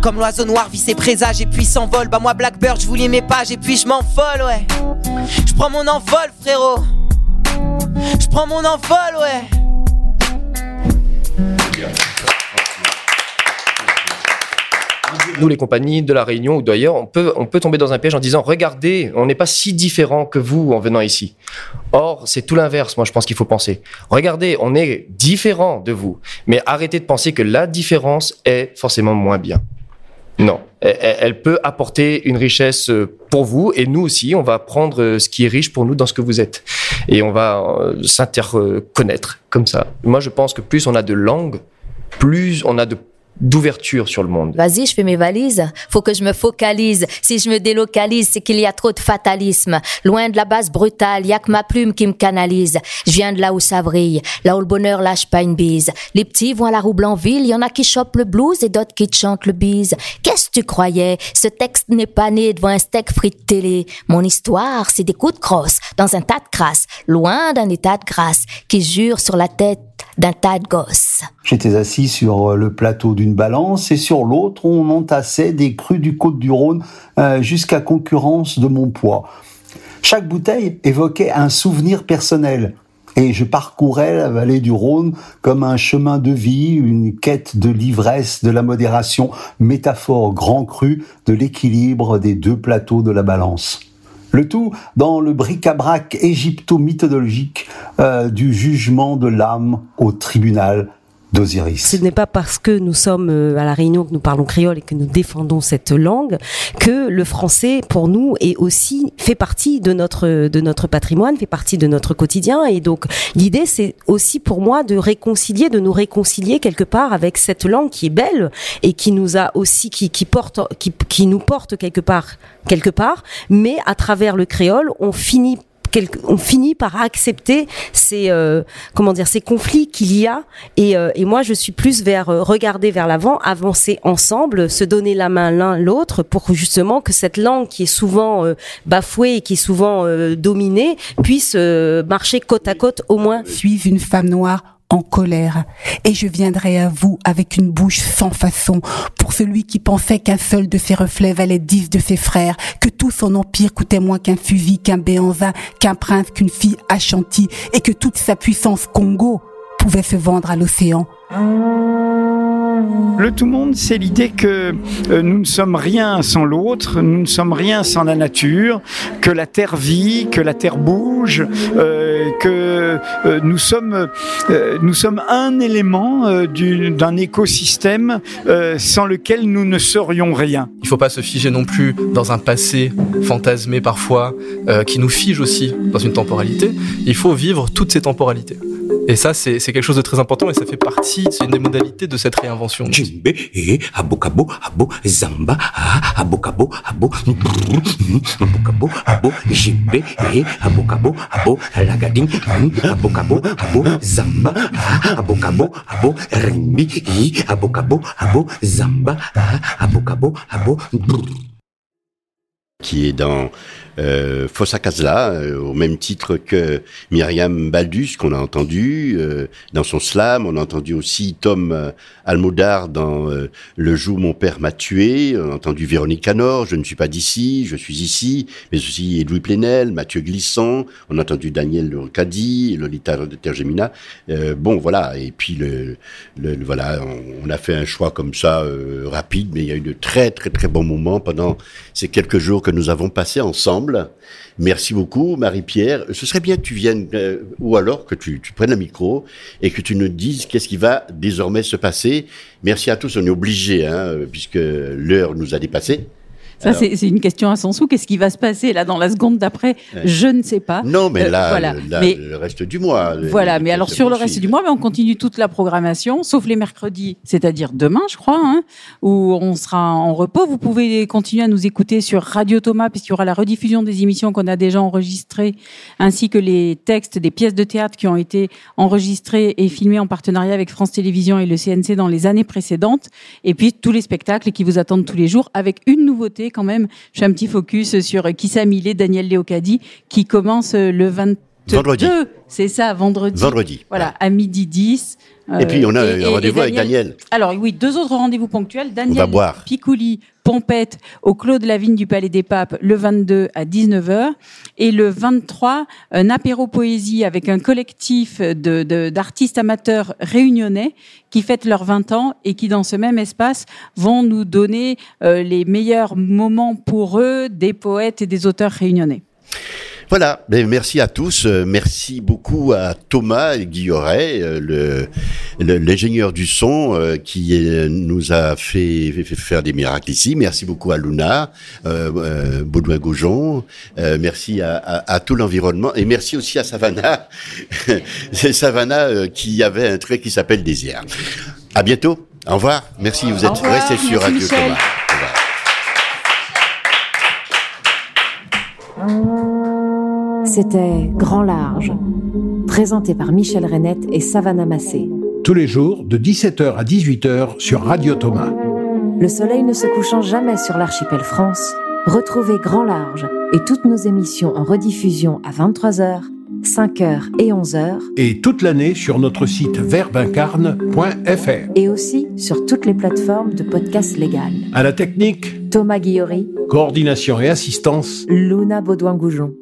Comme l'oiseau noir vit ses présages et puis s'envole. Bah moi Blackbird, je vous lis mes pages et puis je m'envole, ouais. Je prends mon envol, frérot. Je prends mon envol, ouais. Nous, les compagnies de la Réunion ou d'ailleurs, on peut, on peut tomber dans un piège en disant regardez, on n'est pas si différent que vous en venant ici. Or, c'est tout l'inverse, moi, je pense qu'il faut penser. Regardez, on est différent de vous, mais arrêtez de penser que la différence est forcément moins bien. Non, elle, elle peut apporter une richesse euh, pour vous et nous aussi, on va prendre euh, ce qui est riche pour nous dans ce que vous êtes. Et on va euh, s'interconnaître comme ça. Moi, je pense que plus on a de langues, plus on a de d'ouverture sur le monde. Vas-y, je fais mes valises. Faut que je me focalise. Si je me délocalise, c'est qu'il y a trop de fatalisme. Loin de la base brutale, y a que ma plume qui me canalise. Je viens de là où ça vrille, là où le bonheur lâche pas une bise. Les petits vont à la roue Blanville, y en a qui chopent le blues et d'autres qui te chantent le bise. Qu'est-ce que tu croyais? Ce texte n'est pas né devant un steak frit de télé. Mon histoire, c'est des coups de crosse dans un tas de crasse, loin d'un état de grâce qui jure sur la tête d'un tas de gosses. J'étais assis sur euh, le plateau d'une balance et sur l'autre, on entassait des crus du Côte-du-Rhône euh, jusqu'à concurrence de mon poids. Chaque bouteille évoquait un souvenir personnel. Et je parcourais la vallée du Rhône comme un chemin de vie, une quête de l'ivresse, de la modération, métaphore grand cru de l'équilibre des deux plateaux de la balance. Le tout dans le bric-à-brac égypto-mythologique euh, du jugement de l'âme au tribunal d'Osiris. Ce n'est pas parce que nous sommes euh, à la Réunion, que nous parlons créole et que nous défendons cette langue, que le français, pour nous, est aussi fait partie de notre de notre patrimoine, fait partie de notre quotidien. Et donc, l'idée, c'est aussi pour moi de réconcilier, de nous réconcilier quelque part avec cette langue qui est belle et qui nous a aussi, qui qui porte, qui qui nous porte quelque part, quelque part. Mais à travers le créole, on finit on finit par accepter ces euh, comment dire ces conflits qu'il y a. Et, euh, et moi je suis plus vers euh, regarder vers l'avant avancer ensemble se donner la main l'un l'autre pour justement que cette langue qui est souvent euh, bafouée et qui est souvent euh, dominée puisse marcher côte à côte au moins. Suis une femme noire en colère, et je viendrai à vous avec une bouche sans façon, pour celui qui pensait qu'un seul de ses reflets valait dix de ses frères, que tout son empire coûtait moins qu'un fusil, qu'un béanzin, qu'un prince, qu'une fille Ashanti, et que toute sa puissance Congo pouvait se vendre à l'océan. Le tout monde, c'est l'idée que euh, nous ne sommes rien sans l'autre, nous ne sommes rien sans la nature, que la terre vit, que la terre bouge, euh, que euh, nous sommes nous sommes un élément du- d'un écosystème sans lequel nous ne serions rien. Il faut pas se figer non plus dans un passé fantasmé parfois, qui nous fige aussi dans une temporalité. Il faut vivre toutes ces temporalités. Et ça, c'est quelque chose de très important et ça fait partie, c'est une des modalités de cette réinvention. Jimbe, eh, abokabo, abo, zamba, abokabo, abo, brrr, abokabo, abo, jimbe, eh, abokabo, abo, lagading, abokabo, abo, zamba, abokabo, abo, rimbi, abokabo, abo, zamba, abokabo, abo, brrr. qui est dans euh, Fossa Casla, euh, au même titre que Myriam Baldus, qu'on a entendu euh, dans son slam. On a entendu aussi Tom euh, Almodar dans euh, Le jour mon père m'a tué. On a entendu Véronique Canor, Je ne suis pas d'ici, je suis ici. Mais aussi Edoui Plenel, Mathieu Glissant. On a entendu Daniel Lorcadi, Lolita de Tergemina. Euh, bon, voilà. Et puis, le, le- le- voilà, on, on a fait un choix comme ça, rapide, mais il y a eu de très, très, très bons moments pendant ces quelques jours que nous avons passés ensemble. Merci beaucoup, Marie-Pierre. Ce serait bien que tu viennes, euh, ou alors que tu, prennes le micro et que tu nous dises qu'est-ce qui va désormais se passer. Merci à tous, on est obligés, hein, puisque l'heure nous a dépassé. Ça, c'est une question à son sou. Qu'est-ce qui va se passer là dans la seconde d'après? Ouais. Je ne sais pas. Non, mais Euh, là, voilà. le- là, Mais- le reste du mois. Voilà, mais alors sur le reste du mois, mais on continue toute la programmation, sauf les mercredis, c'est-à-dire demain, je crois, hein, où on sera en repos. Vous pouvez continuer à nous écouter sur Radio Thomas, puisqu'il y aura la rediffusion des émissions qu'on a déjà enregistrées, ainsi que les textes des pièces de théâtre qui ont été enregistrées et filmées en partenariat avec France Télévisions et le CNC dans les années précédentes, et puis tous les spectacles qui vous attendent tous les jours, avec une nouveauté quand même, je fais un petit focus sur Kissa Millet, Daniel Léocadi, qui commence le 22. Vendredi. C'est ça, vendredi. Vendredi. Voilà, à midi 10. Et puis, on a un rendez-vous avec Daniel. Alors oui, deux autres rendez-vous ponctuels. Daniel va boire. Picouli, Pompette, au Clos de la Vigne du Palais des Papes, le 22 à 19h. Et le 23, un apéro poésie avec un collectif de- de- d'artistes amateurs réunionnais qui fêtent leurs 20 ans et qui, dans ce même espace, vont nous donner euh, les meilleurs moments pour eux des poètes et des auteurs réunionnais. Voilà, Ben, merci à tous. Euh, Merci beaucoup à Thomas Guilloret, euh, le l'ingénieur du son euh, qui nous a fait, fait- faire des miracles ici. Merci beaucoup à Luna, euh, euh, Baudouin-Gaujon. Euh, merci à, à- à tout l'environnement et merci aussi à Savannah. C'est Savannah qui avait un trait qui s'appelle Désir. À bientôt. Au revoir. Merci. Vous êtes restés sur Radio. Thomas. C'était Grand Large, présenté par Michel Renette et Savannah Massé. Tous les jours de 17h à 18h sur Radio Thomas. Le soleil ne se couchant jamais sur l'archipel France, retrouvez Grand Large et toutes nos émissions en rediffusion à 23h, 5h et 11h, Et toute l'année sur notre site verbincarne.fr. et aussi sur toutes les plateformes de podcasts légales. À la technique, Thomas Guillory, coordination et assistance, Luna Baudouin-Goujon.